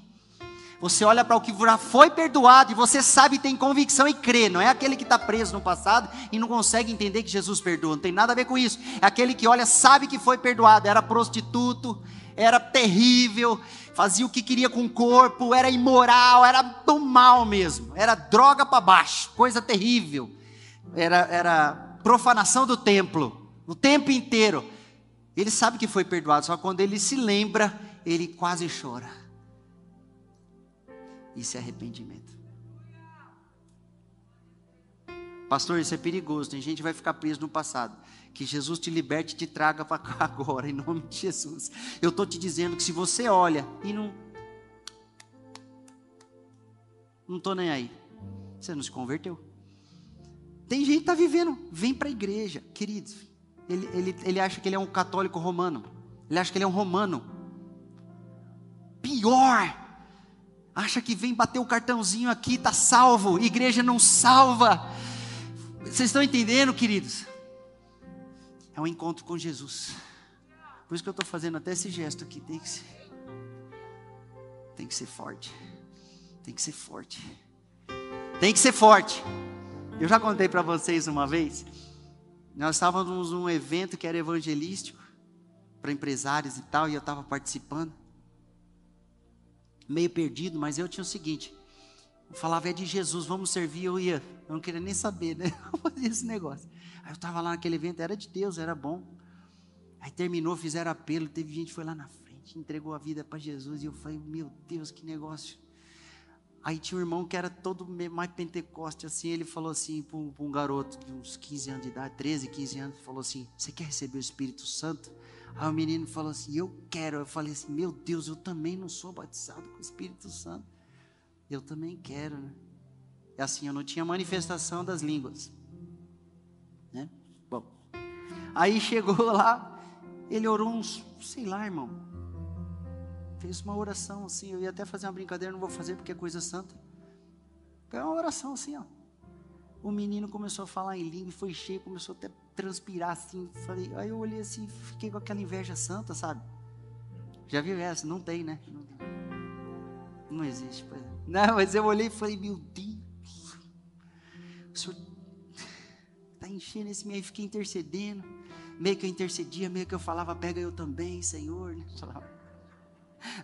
[SPEAKER 1] Você olha para o que já foi perdoado e você sabe, tem convicção e crê. Não é aquele que está preso no passado e não consegue entender que Jesus perdoa. Não tem nada a ver com isso. É aquele que olha, sabe que foi perdoado. Era prostituto, era terrível, fazia o que queria com o corpo, era imoral, era do mal mesmo, era droga para baixo, coisa terrível, era, era profanação do templo, o tempo inteiro. Ele sabe que foi perdoado, só quando ele se lembra, ele quase chora. Isso é arrependimento. Pastor, isso é perigoso. Tem gente que vai ficar preso no passado. Que Jesus te liberte e te traga para cá agora, em nome de Jesus. Eu estou te dizendo que se você olha e não. Não estou nem aí. Você não se converteu. Tem gente que está vivendo, vem para a igreja, queridos. Ele, ele, ele acha que ele é um católico romano. Ele acha que ele é um romano. Pior. Acha que vem bater o cartãozinho aqui, está salvo. Igreja não salva. Vocês estão entendendo, queridos? É um encontro com Jesus. Por isso que eu estou fazendo até esse gesto aqui. Tem que ser, tem que ser forte. Tem que ser forte. Tem que ser forte. Eu já contei para vocês uma vez. Nós estávamos num evento que era evangelístico para empresários e tal, e eu estava participando. Meio perdido, mas eu tinha o seguinte: eu falava é de Jesus, vamos servir, eu ia. Eu não queria nem saber, né? Eu fazia esse negócio. Aí eu estava lá naquele evento, era de Deus, era bom. Aí terminou, fizeram apelo, teve gente que foi lá na frente, entregou a vida para Jesus. E eu falei, meu Deus, que negócio. Aí tinha um irmão que era todo mais pentecoste, assim, ele falou assim para um, um, garoto de uns 15 anos de idade, 13, 15 anos, falou assim, você quer receber o Espírito Santo? Aí o menino falou assim, eu quero. Eu falei assim, meu Deus, eu também não sou batizado com o Espírito Santo. Eu também quero, né? É assim, eu não tinha manifestação das línguas. Né? Bom, aí chegou lá, ele orou uns, sei lá, irmão. Fez uma oração assim, eu ia até fazer uma brincadeira, não vou fazer porque é coisa santa. Foi uma oração assim, ó. O menino começou a falar em língua, foi cheio, começou até a transpirar assim. Falei, aí eu olhei assim, fiquei com aquela inveja santa, sabe? Já viu essa? Não tem, né? Não, não existe. Pois. É. Não, mas eu olhei e falei, meu Deus, o senhor está enchendo esse meio, fiquei intercedendo. Meio que eu intercedia, meio que eu falava, pega eu também, Senhor.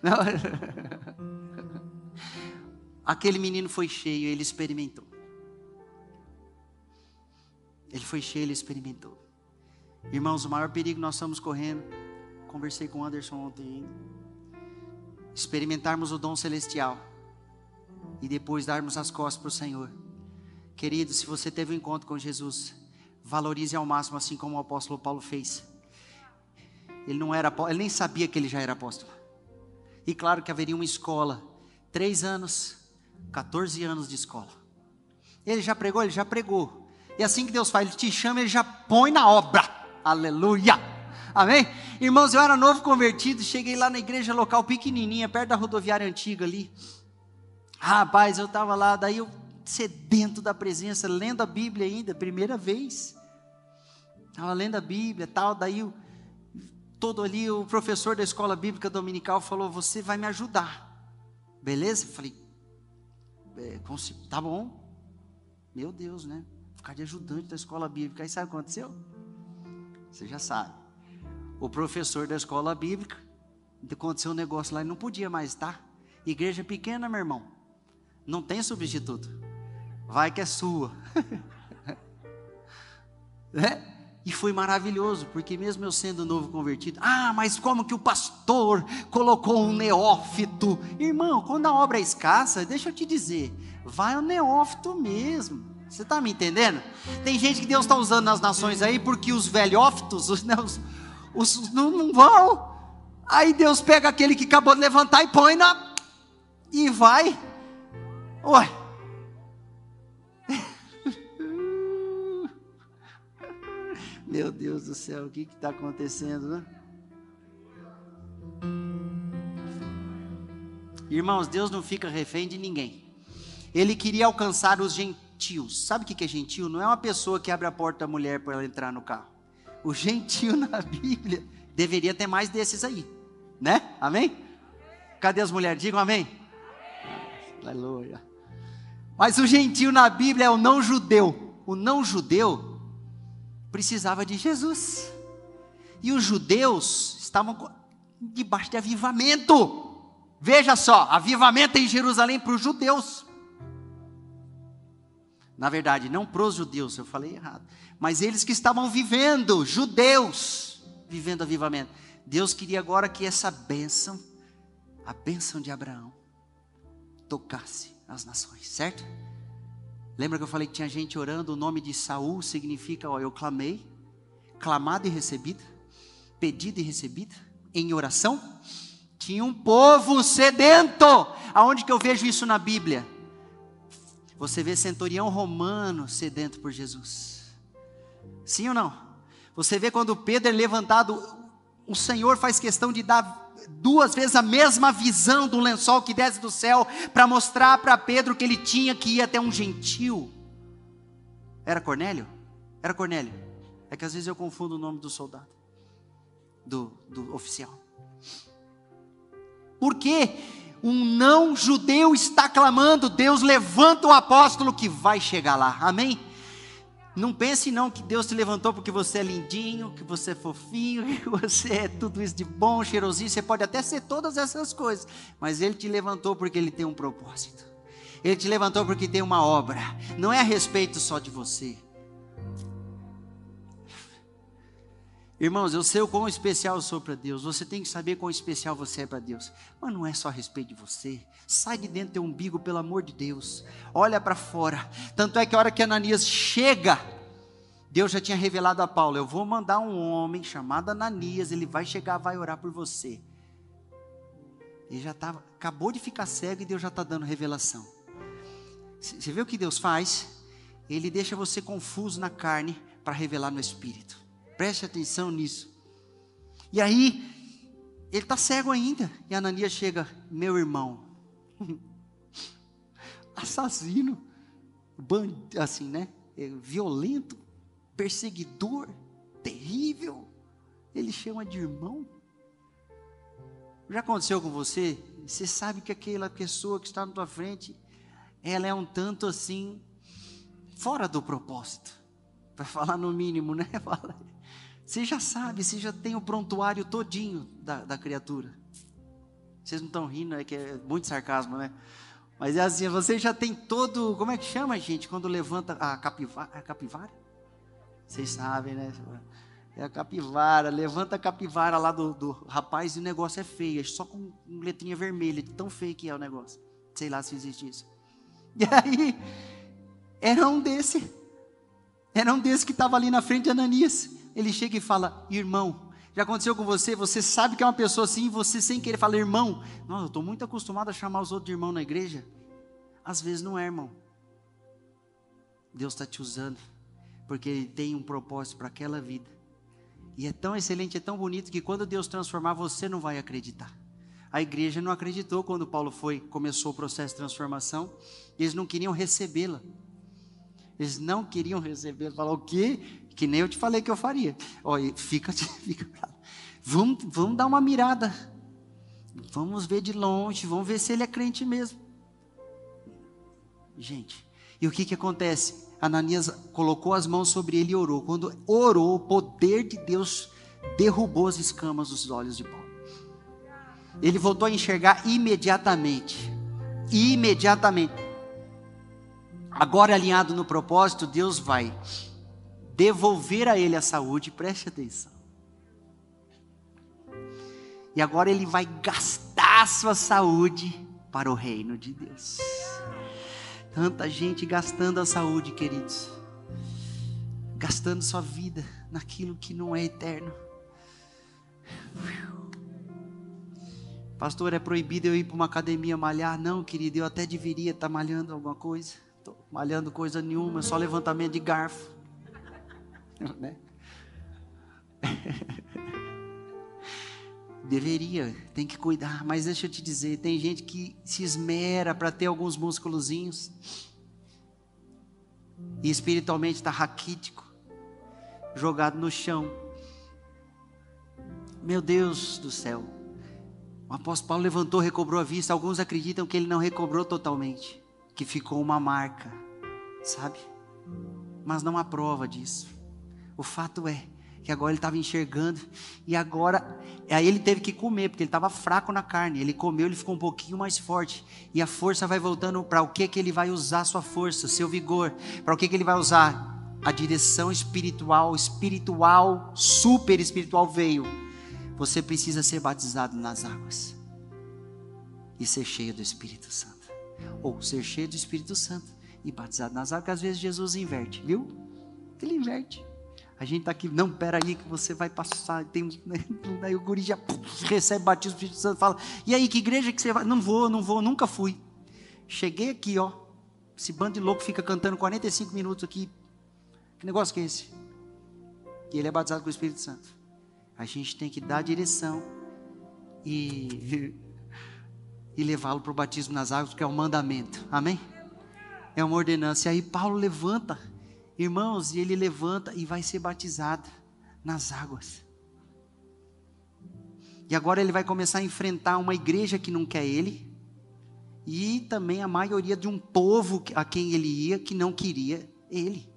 [SPEAKER 1] Não. Aquele menino foi cheio, ele experimentou. Ele foi cheio, ele experimentou. Irmãos, o maior perigo nós estamos correndo. Conversei com o Anderson ontem ainda. Experimentarmos o dom celestial e depois darmos as costas para o Senhor. Querido, se você teve um encontro com Jesus, valorize ao máximo, assim como o apóstolo Paulo fez. Ele não era, ele nem sabia que ele já era apóstolo. E claro que haveria uma escola Três anos, 14 anos de escola. Ele já pregou? Ele já pregou. E assim que Deus faz, Ele te chama, Ele já põe na obra. Aleluia! Amém? Irmãos, eu era novo convertido, cheguei lá na igreja local pequenininha, perto da rodoviária antiga ali. Rapaz, eu estava lá, daí eu sedento da presença, lendo a Bíblia ainda, primeira vez. Estava lendo a Bíblia tal, daí o, todo ali o professor da escola bíblica dominical falou: Você vai me ajudar. Beleza? Eu falei, é, tá bom. Meu Deus, né? De ajudante da escola bíblica. Aí sabe o que aconteceu? Você já sabe. O professor da escola bíblica, aconteceu um negócio lá e não podia mais, tá? Igreja pequena, meu irmão. Não tem substituto. Vai que é sua. é? E foi maravilhoso, porque mesmo eu sendo novo convertido, ah, mas como que o pastor colocou um neófito? Irmão, quando a obra é escassa, deixa eu te dizer, vai o neófito mesmo. Você está me entendendo? Tem gente que Deus está usando nas nações aí porque os velhófitos, os, os, os não, não vão. Aí Deus pega aquele que acabou de levantar e põe na. e vai. Ué. Meu Deus do céu, o que está acontecendo, né? Irmãos, Deus não fica refém de ninguém. Ele queria alcançar os gentios. Sabe o que é gentio? Não é uma pessoa que abre a porta da mulher para ela entrar no carro. O gentio na Bíblia deveria ter mais desses aí, né? Amém? Cadê as mulheres? Digam amém. Aleluia. Mas o gentio na Bíblia é o não judeu. O não judeu precisava de Jesus. E os judeus estavam debaixo de avivamento. Veja só, avivamento em Jerusalém para os judeus. Na verdade, não para os judeus, eu falei errado. Mas eles que estavam vivendo, judeus, vivendo avivamento. Deus queria agora que essa bênção, a bênção de Abraão, tocasse as nações, certo? Lembra que eu falei que tinha gente orando? O nome de Saul significa, ó, eu clamei, clamado e recebido, pedido e recebido, em oração. Tinha um povo sedento. Aonde que eu vejo isso na Bíblia? Você vê centurião romano sedento por Jesus. Sim ou não? Você vê quando Pedro é levantado, o Senhor faz questão de dar duas vezes a mesma visão do lençol que desce do céu para mostrar para Pedro que ele tinha que ir até um gentil. Era Cornélio? Era Cornélio. É que às vezes eu confundo o nome do soldado, do, do oficial. Porque um não judeu está clamando, Deus levanta o apóstolo que vai chegar lá. Amém? Não pense não que Deus te levantou porque você é lindinho, que você é fofinho, que você é tudo isso de bom, cheirosinho. Você pode até ser todas essas coisas, mas Ele te levantou porque Ele tem um propósito. Ele te levantou porque tem uma obra. Não é a respeito só de você. Irmãos, eu sei o quão especial eu sou para Deus. Você tem que saber quão especial você é para Deus. Mas não é só a respeito de você. Sai de dentro do teu umbigo, pelo amor de Deus. Olha para fora. Tanto é que a hora que Ananias chega, Deus já tinha revelado a Paulo: Eu vou mandar um homem chamado Ananias. Ele vai chegar, vai orar por você. Ele já tava, acabou de ficar cego e Deus já está dando revelação. Você vê o que Deus faz? Ele deixa você confuso na carne para revelar no espírito. Preste atenção nisso. E aí, ele está cego ainda. E Ananias chega, meu irmão, assassino, assim, né? É, violento, perseguidor, terrível. Ele chama de irmão. Já aconteceu com você? Você sabe que aquela pessoa que está na tua frente, ela é um tanto assim, fora do propósito. Para falar no mínimo, né? Fala. Você já sabe, você já tem o prontuário todinho da, da criatura. Vocês não estão rindo, é que é muito sarcasmo, né? Mas é assim, você já tem todo. Como é que chama, gente, quando levanta a capivara? A capivara? Vocês sabem, né? É a capivara, levanta a capivara lá do, do rapaz e o negócio é feio, é só com letrinha vermelha, de tão feio que é o negócio. Sei lá se existe isso. E aí, era um desse. Era um desse que estava ali na frente de Ananias ele chega e fala: Irmão, Já aconteceu com você? Você sabe que é uma pessoa assim você sem querer fala, irmão. Não, eu estou muito acostumado a chamar os outros de irmão na igreja. Às vezes não é, irmão. Deus está te usando, porque Ele tem um propósito para aquela vida. E é tão excelente, é tão bonito que quando Deus transformar, você não vai acreditar. A igreja não acreditou quando Paulo foi, começou o processo de transformação. Eles não queriam recebê-la. Eles não queriam recebê-la. Falar o quê? Que nem eu te falei que eu faria. Olha, fica, fica. Vamos, vamos dar uma mirada. Vamos ver de longe. Vamos ver se ele é crente mesmo. Gente, e o que que acontece? Ananias colocou as mãos sobre ele e orou. Quando orou, o poder de Deus derrubou as escamas dos olhos de Paulo. Ele voltou a enxergar imediatamente. Imediatamente. Agora alinhado no propósito, Deus vai devolver a ele a saúde, preste atenção. E agora ele vai gastar a sua saúde para o reino de Deus. Tanta gente gastando a saúde, queridos. Gastando sua vida naquilo que não é eterno. Pastor, é proibido eu ir para uma academia malhar? Não, querido, eu até deveria estar malhando alguma coisa. Estou malhando coisa nenhuma, só levantamento de garfo. né? Deveria, tem que cuidar, mas deixa eu te dizer, tem gente que se esmera para ter alguns músculozinhos e espiritualmente está raquítico, jogado no chão. Meu Deus do céu. O apóstolo Paulo levantou, recobrou a vista. Alguns acreditam que ele não recobrou totalmente, que ficou uma marca, sabe? Mas não há prova disso. O fato é que agora ele estava enxergando e agora aí ele teve que comer porque ele estava fraco na carne. Ele comeu, ele ficou um pouquinho mais forte e a força vai voltando para o que que ele vai usar sua força, seu vigor, para o que que ele vai usar? A direção espiritual, espiritual, super espiritual veio você precisa ser batizado nas águas e ser cheio do Espírito Santo. Ou ser cheio do Espírito Santo e batizado nas águas, às vezes Jesus inverte, viu? Ele inverte. A gente está aqui, não, peraí, que você vai passar. Tem, né? Aí o guri já recebe batismo do Espírito Santo fala: E aí, que igreja que você vai? Não vou, não vou, nunca fui. Cheguei aqui, ó. Esse bando de louco fica cantando 45 minutos aqui. Que negócio que é esse? E ele é batizado com o Espírito Santo. A gente tem que dar a direção e, e levá-lo para o batismo nas águas, porque é um mandamento. Amém? É uma ordenança. E aí Paulo levanta, irmãos, e ele levanta e vai ser batizado nas águas. E agora ele vai começar a enfrentar uma igreja que não quer ele, e também a maioria de um povo a quem ele ia que não queria ele.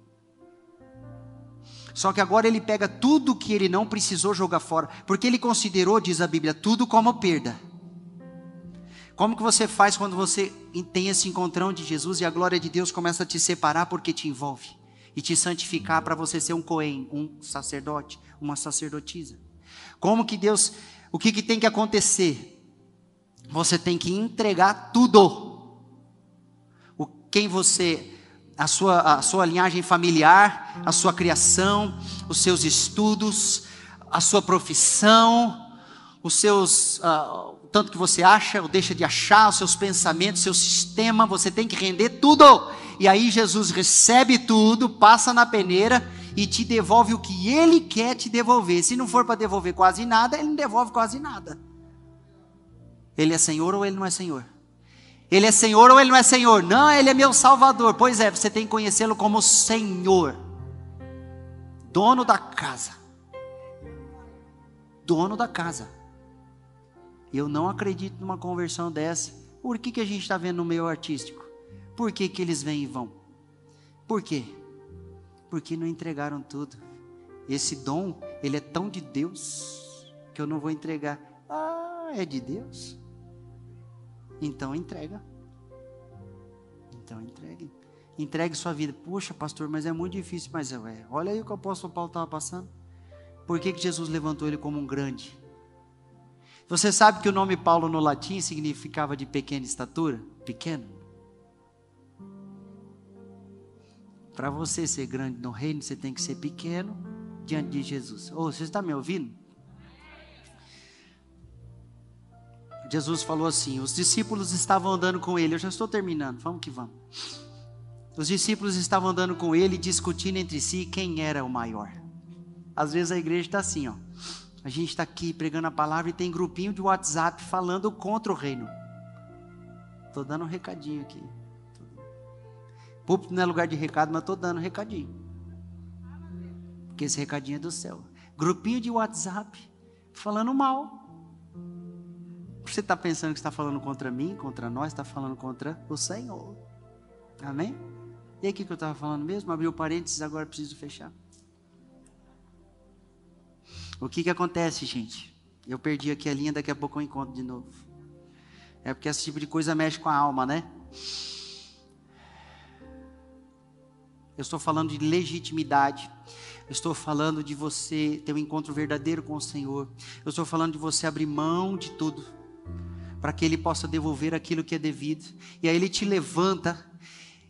[SPEAKER 1] Só que agora ele pega tudo que ele não precisou jogar fora, porque ele considerou, diz a Bíblia, tudo como perda. Como que você faz quando você tem esse encontrão de Jesus e a glória de Deus começa a te separar porque te envolve e te santificar para você ser um coen, um sacerdote, uma sacerdotisa? Como que Deus, o que, que tem que acontecer? Você tem que entregar tudo. O quem você a sua, a sua linhagem familiar, a sua criação, os seus estudos, a sua profissão, os seus, uh, tanto que você acha ou deixa de achar, os seus pensamentos, seu sistema, você tem que render tudo. E aí Jesus recebe tudo, passa na peneira e te devolve o que ele quer te devolver. Se não for para devolver quase nada, ele não devolve quase nada. Ele é Senhor ou ele não é Senhor? Ele é Senhor ou ele não é Senhor? Não, ele é meu Salvador. Pois é, você tem que conhecê-lo como Senhor, dono da casa. Dono da casa. Eu não acredito numa conversão dessa. Por que, que a gente está vendo no meio artístico? Por que, que eles vêm e vão? Por quê? Porque não entregaram tudo. Esse dom, ele é tão de Deus que eu não vou entregar. Ah, é de Deus? Então entrega. Então entregue. Entregue sua vida. Poxa, pastor, mas é muito difícil. Mas é, olha aí o que o apóstolo Paulo estava passando. Por que, que Jesus levantou ele como um grande? Você sabe que o nome Paulo no latim significava de pequena estatura? Pequeno. Para você ser grande no reino, você tem que ser pequeno diante de Jesus. Ou oh, você está me ouvindo? Jesus falou assim: os discípulos estavam andando com ele. Eu já estou terminando, vamos que vamos. Os discípulos estavam andando com ele, discutindo entre si quem era o maior. Às vezes a igreja está assim, ó. A gente está aqui pregando a palavra e tem grupinho de WhatsApp falando contra o reino. Estou dando um recadinho aqui. Púlpito não é lugar de recado, mas estou dando um recadinho. Porque esse recadinho é do céu. Grupinho de WhatsApp falando mal. Você está pensando que está falando contra mim, contra nós, está falando contra o Senhor. Amém? E aí, o que, eu estava falando mesmo? Abriu parênteses, agora preciso fechar. O que, que acontece, gente? Eu perdi aqui a linha, daqui a pouco eu encontro de novo. É porque esse tipo de coisa mexe com a alma, né? Eu estou falando de legitimidade. Eu estou falando de você ter um encontro verdadeiro com o Senhor. Eu estou falando de você abrir mão de tudo para que Ele possa devolver aquilo que é devido. E aí Ele te levanta,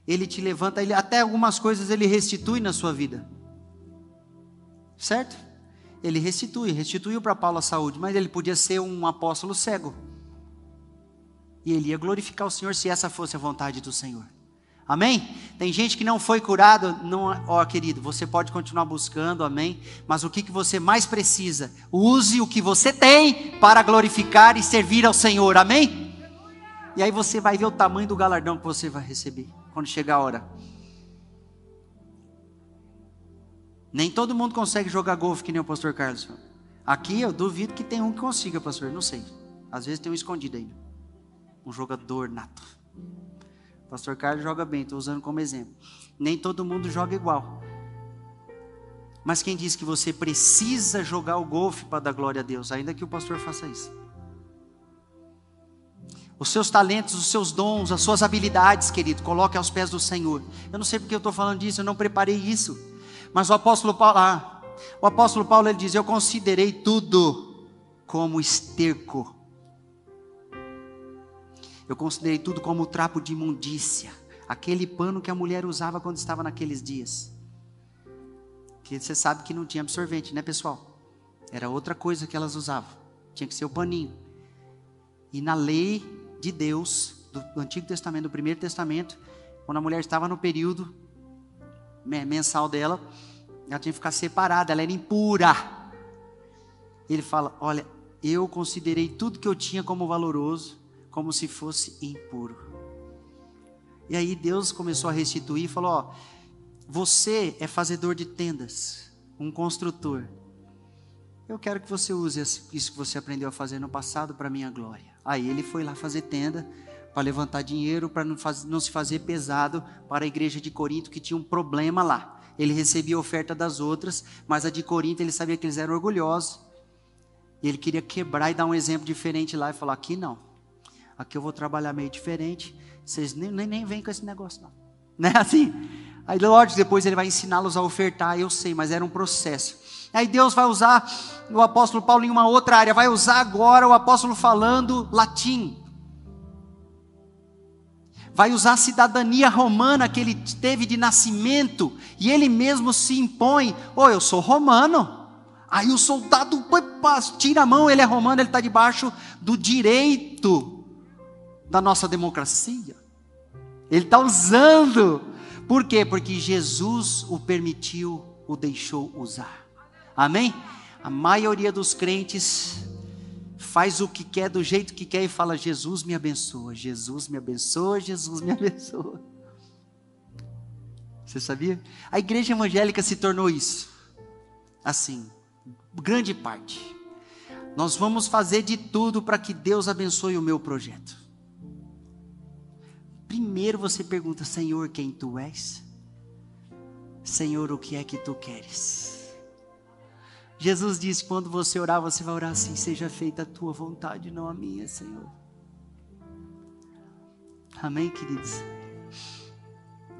[SPEAKER 1] Ele te levanta, ele, até algumas coisas Ele restitui na sua vida. Certo? Ele restitui, restituiu para Paulo a saúde, mas ele podia ser um apóstolo cego. E ele ia glorificar o Senhor se essa fosse a vontade do Senhor. Amém? Tem gente que não foi curado, não, ó querido, você pode continuar buscando, amém? Mas o que, que você mais precisa? Use o que você tem para glorificar e servir ao Senhor, amém? E aí você vai ver o tamanho do galardão que você vai receber quando chegar a hora. Nem todo mundo consegue jogar golfe que nem o pastor Carlos. Aqui eu duvido que tem um que consiga, pastor, não sei. Às vezes tem um escondido ainda. Um jogador nato. Pastor Carlos joga bem, estou usando como exemplo. Nem todo mundo joga igual. Mas quem diz que você precisa jogar o golfe para dar glória a Deus, ainda que o pastor faça isso? Os seus talentos, os seus dons, as suas habilidades, querido, coloque aos pés do Senhor. Eu não sei porque eu estou falando disso, eu não preparei isso. Mas o apóstolo Paulo, ah, o apóstolo Paulo ele diz: Eu considerei tudo como esterco eu considerei tudo como trapo de imundícia, aquele pano que a mulher usava quando estava naqueles dias. Que você sabe que não tinha absorvente, né, pessoal? Era outra coisa que elas usavam. Tinha que ser o paninho. E na lei de Deus, do Antigo Testamento, do Primeiro Testamento, quando a mulher estava no período mensal dela, ela tinha que ficar separada, ela era impura. Ele fala: Olha, eu considerei tudo que eu tinha como valoroso, como se fosse impuro. E aí Deus começou a restituir e falou: Ó, você é fazedor de tendas, um construtor. Eu quero que você use isso que você aprendeu a fazer no passado para minha glória. Aí ele foi lá fazer tenda para levantar dinheiro, para não, não, se fazer pesado para a igreja de Corinto que tinha um problema lá. Ele recebia oferta das outras, mas a de Corinto ele sabia que eles eram orgulhosos. E ele queria quebrar e dar um exemplo diferente lá e falar: aqui não. Aqui eu vou trabalhar meio diferente. Vocês nem, nem, nem vêm com esse negócio, não. Não é assim? Aí, lógico, depois ele vai ensiná-los a ofertar, eu sei, mas era um processo. Aí Deus vai usar o apóstolo Paulo em uma outra área, vai usar agora o apóstolo falando latim. Vai usar a cidadania romana que ele teve de nascimento, e ele mesmo se impõe: Oh, eu sou romano. Aí o soldado tira a mão, ele é romano, ele está debaixo do direito da nossa democracia. Ele está usando. Por quê? Porque Jesus o permitiu, o deixou usar. Amém? A maioria dos crentes faz o que quer, do jeito que quer e fala: Jesus me abençoa, Jesus me abençoa, Jesus me abençoa. Você sabia? A igreja evangélica se tornou isso. Assim, grande parte. Nós vamos fazer de tudo para que Deus abençoe o meu projeto primeiro você pergunta: Senhor, quem tu és? Senhor, o que é que tu queres? Jesus disse: quando você orar, você vai orar assim: seja feita a tua vontade, não a minha, Senhor. Amém, queridos?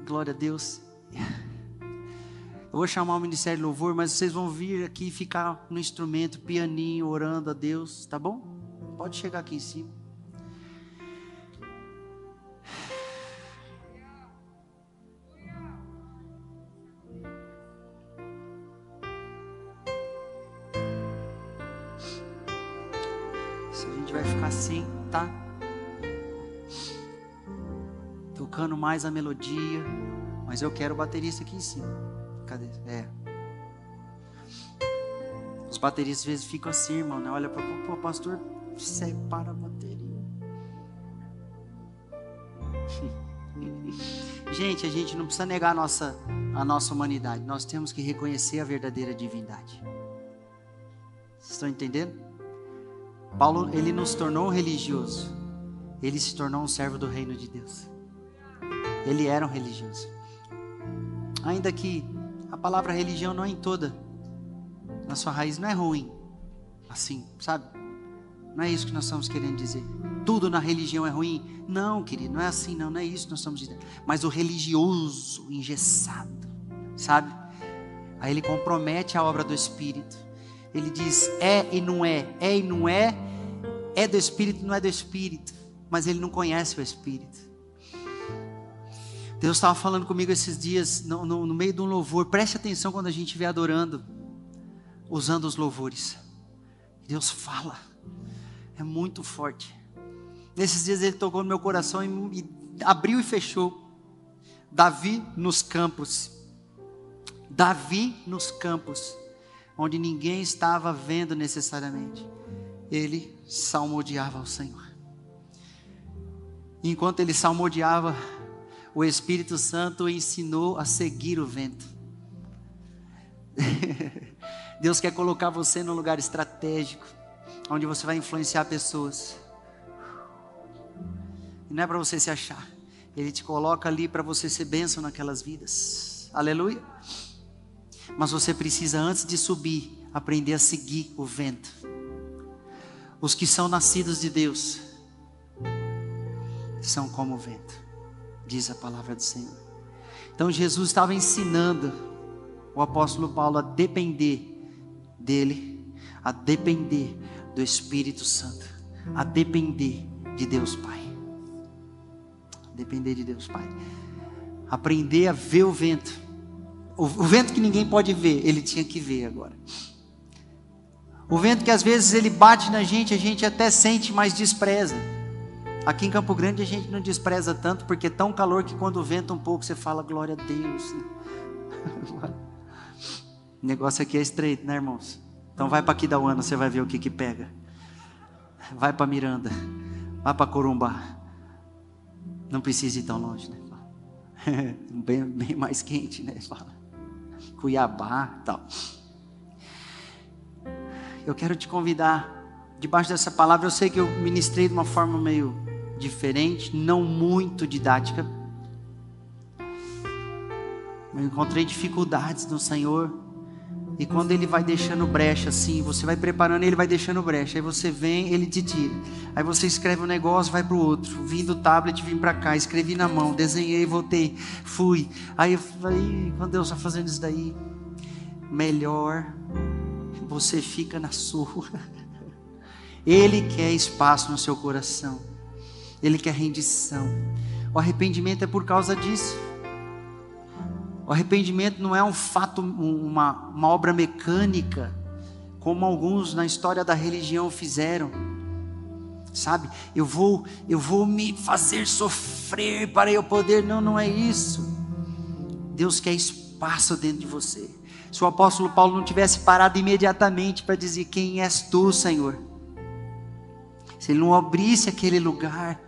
[SPEAKER 1] Glória a Deus. Eu vou chamar o Ministério de Louvor, mas vocês vão vir aqui ficar no instrumento, pianinho, orando a Deus, tá bom? Pode chegar aqui em cima. Assim. tá? Tocando mais a melodia, mas eu quero o baterista aqui em cima. Cadê? É. Os bateristas às vezes ficam assim, irmão, né? Olha para o pastor, separa a bateria. Gente, a gente não precisa negar a nossa, a nossa humanidade. Nós temos que reconhecer a verdadeira divindade. Vocês estão entendendo? Paulo, ele nos tornou religioso. Ele se tornou um servo do reino de Deus. Ele era um religioso. Ainda que a palavra religião não é em toda, na sua raiz não é ruim. Assim, sabe? Não é isso que nós estamos querendo dizer. Tudo na religião é ruim. Não, querido, não é assim, não, não é isso que nós estamos dizendo. Mas o religioso, engessado, sabe? Aí ele compromete a obra do Espírito. Ele diz é e não é, é e não é, é do Espírito, não é do Espírito. Mas ele não conhece o Espírito. Deus estava falando comigo esses dias, no, no, no meio de um louvor. Preste atenção quando a gente estiver adorando, usando os louvores. Deus fala. É muito forte. Nesses dias ele tocou no meu coração e, e abriu e fechou. Davi nos campos. Davi nos campos, onde ninguém estava vendo necessariamente. Ele salmodiava ao Senhor. Enquanto ele salmodiava, o Espírito Santo ensinou a seguir o vento. Deus quer colocar você num lugar estratégico onde você vai influenciar pessoas. E não é para você se achar. Ele te coloca ali para você ser bênção naquelas vidas. Aleluia. Mas você precisa, antes de subir, aprender a seguir o vento. Os que são nascidos de Deus são como o vento, diz a palavra do Senhor. Então Jesus estava ensinando o apóstolo Paulo a depender dele, a depender do Espírito Santo, a depender de Deus Pai. Depender de Deus Pai. Aprender a ver o vento. O, o vento que ninguém pode ver, ele tinha que ver agora. O vento que às vezes ele bate na gente, a gente até sente, mas despreza. Aqui em Campo Grande a gente não despreza tanto, porque é tão calor que quando venta um pouco você fala glória a Deus. o negócio aqui é estreito, né, irmãos? Então vai para Quidauana, você vai ver o que que pega. Vai para Miranda, vai para Corumbá. Não precisa ir tão longe, né? bem, bem mais quente, né? Cuiabá, tal. Eu quero te convidar, debaixo dessa palavra, eu sei que eu ministrei de uma forma meio diferente, não muito didática. Eu encontrei dificuldades no Senhor e quando ele vai deixando brecha assim, você vai preparando, ele vai deixando brecha. Aí você vem, ele te tira. Aí você escreve um negócio, vai para o outro. Vim do tablet, vim para cá, escrevi na mão, desenhei, voltei, fui. Aí eu falei, quando Deus está fazendo isso daí, melhor você fica na sua. Ele quer espaço no seu coração. Ele quer rendição. O arrependimento é por causa disso. O arrependimento não é um fato, uma, uma obra mecânica, como alguns na história da religião fizeram. Sabe? Eu vou, eu vou me fazer sofrer para eu poder. Não, não é isso. Deus quer espaço dentro de você. Se o apóstolo Paulo não tivesse parado imediatamente para dizer: Quem és tu, Senhor? Se ele não abrisse aquele lugar,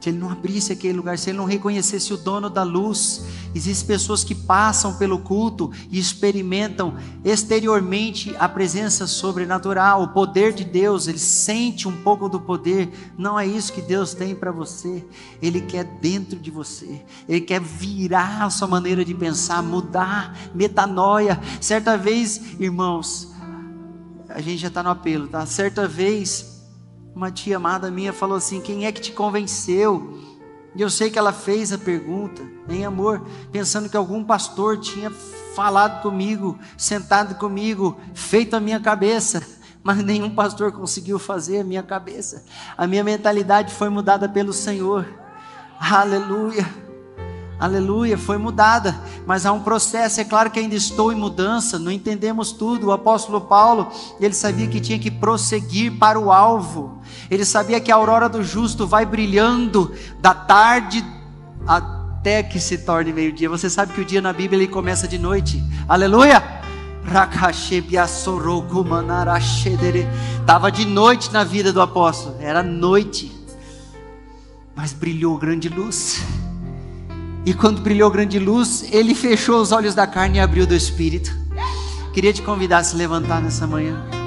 [SPEAKER 1] se ele não abrisse aquele lugar, se ele não reconhecesse o dono da luz, existem pessoas que passam pelo culto e experimentam exteriormente a presença sobrenatural, o poder de Deus, ele sente um pouco do poder. Não é isso que Deus tem para você. Ele quer dentro de você. Ele quer virar a sua maneira de pensar, mudar, metanoia. Certa vez, irmãos, a gente já está no apelo, tá? Certa vez uma tia amada minha falou assim: Quem é que te convenceu? E eu sei que ela fez a pergunta, em amor, pensando que algum pastor tinha falado comigo, sentado comigo, feito a minha cabeça, mas nenhum pastor conseguiu fazer a minha cabeça. A minha mentalidade foi mudada pelo Senhor. Aleluia. Aleluia, foi mudada, mas há um processo. É claro que ainda estou em mudança, não entendemos tudo. O apóstolo Paulo, ele sabia que tinha que prosseguir para o alvo. Ele sabia que a aurora do justo vai brilhando da tarde até que se torne meio-dia. Você sabe que o dia na Bíblia ele começa de noite. Aleluia! Estava de noite na vida do apóstolo, era noite, mas brilhou grande luz. E quando brilhou grande luz, ele fechou os olhos da carne e abriu do espírito. Queria te convidar a se levantar nessa manhã.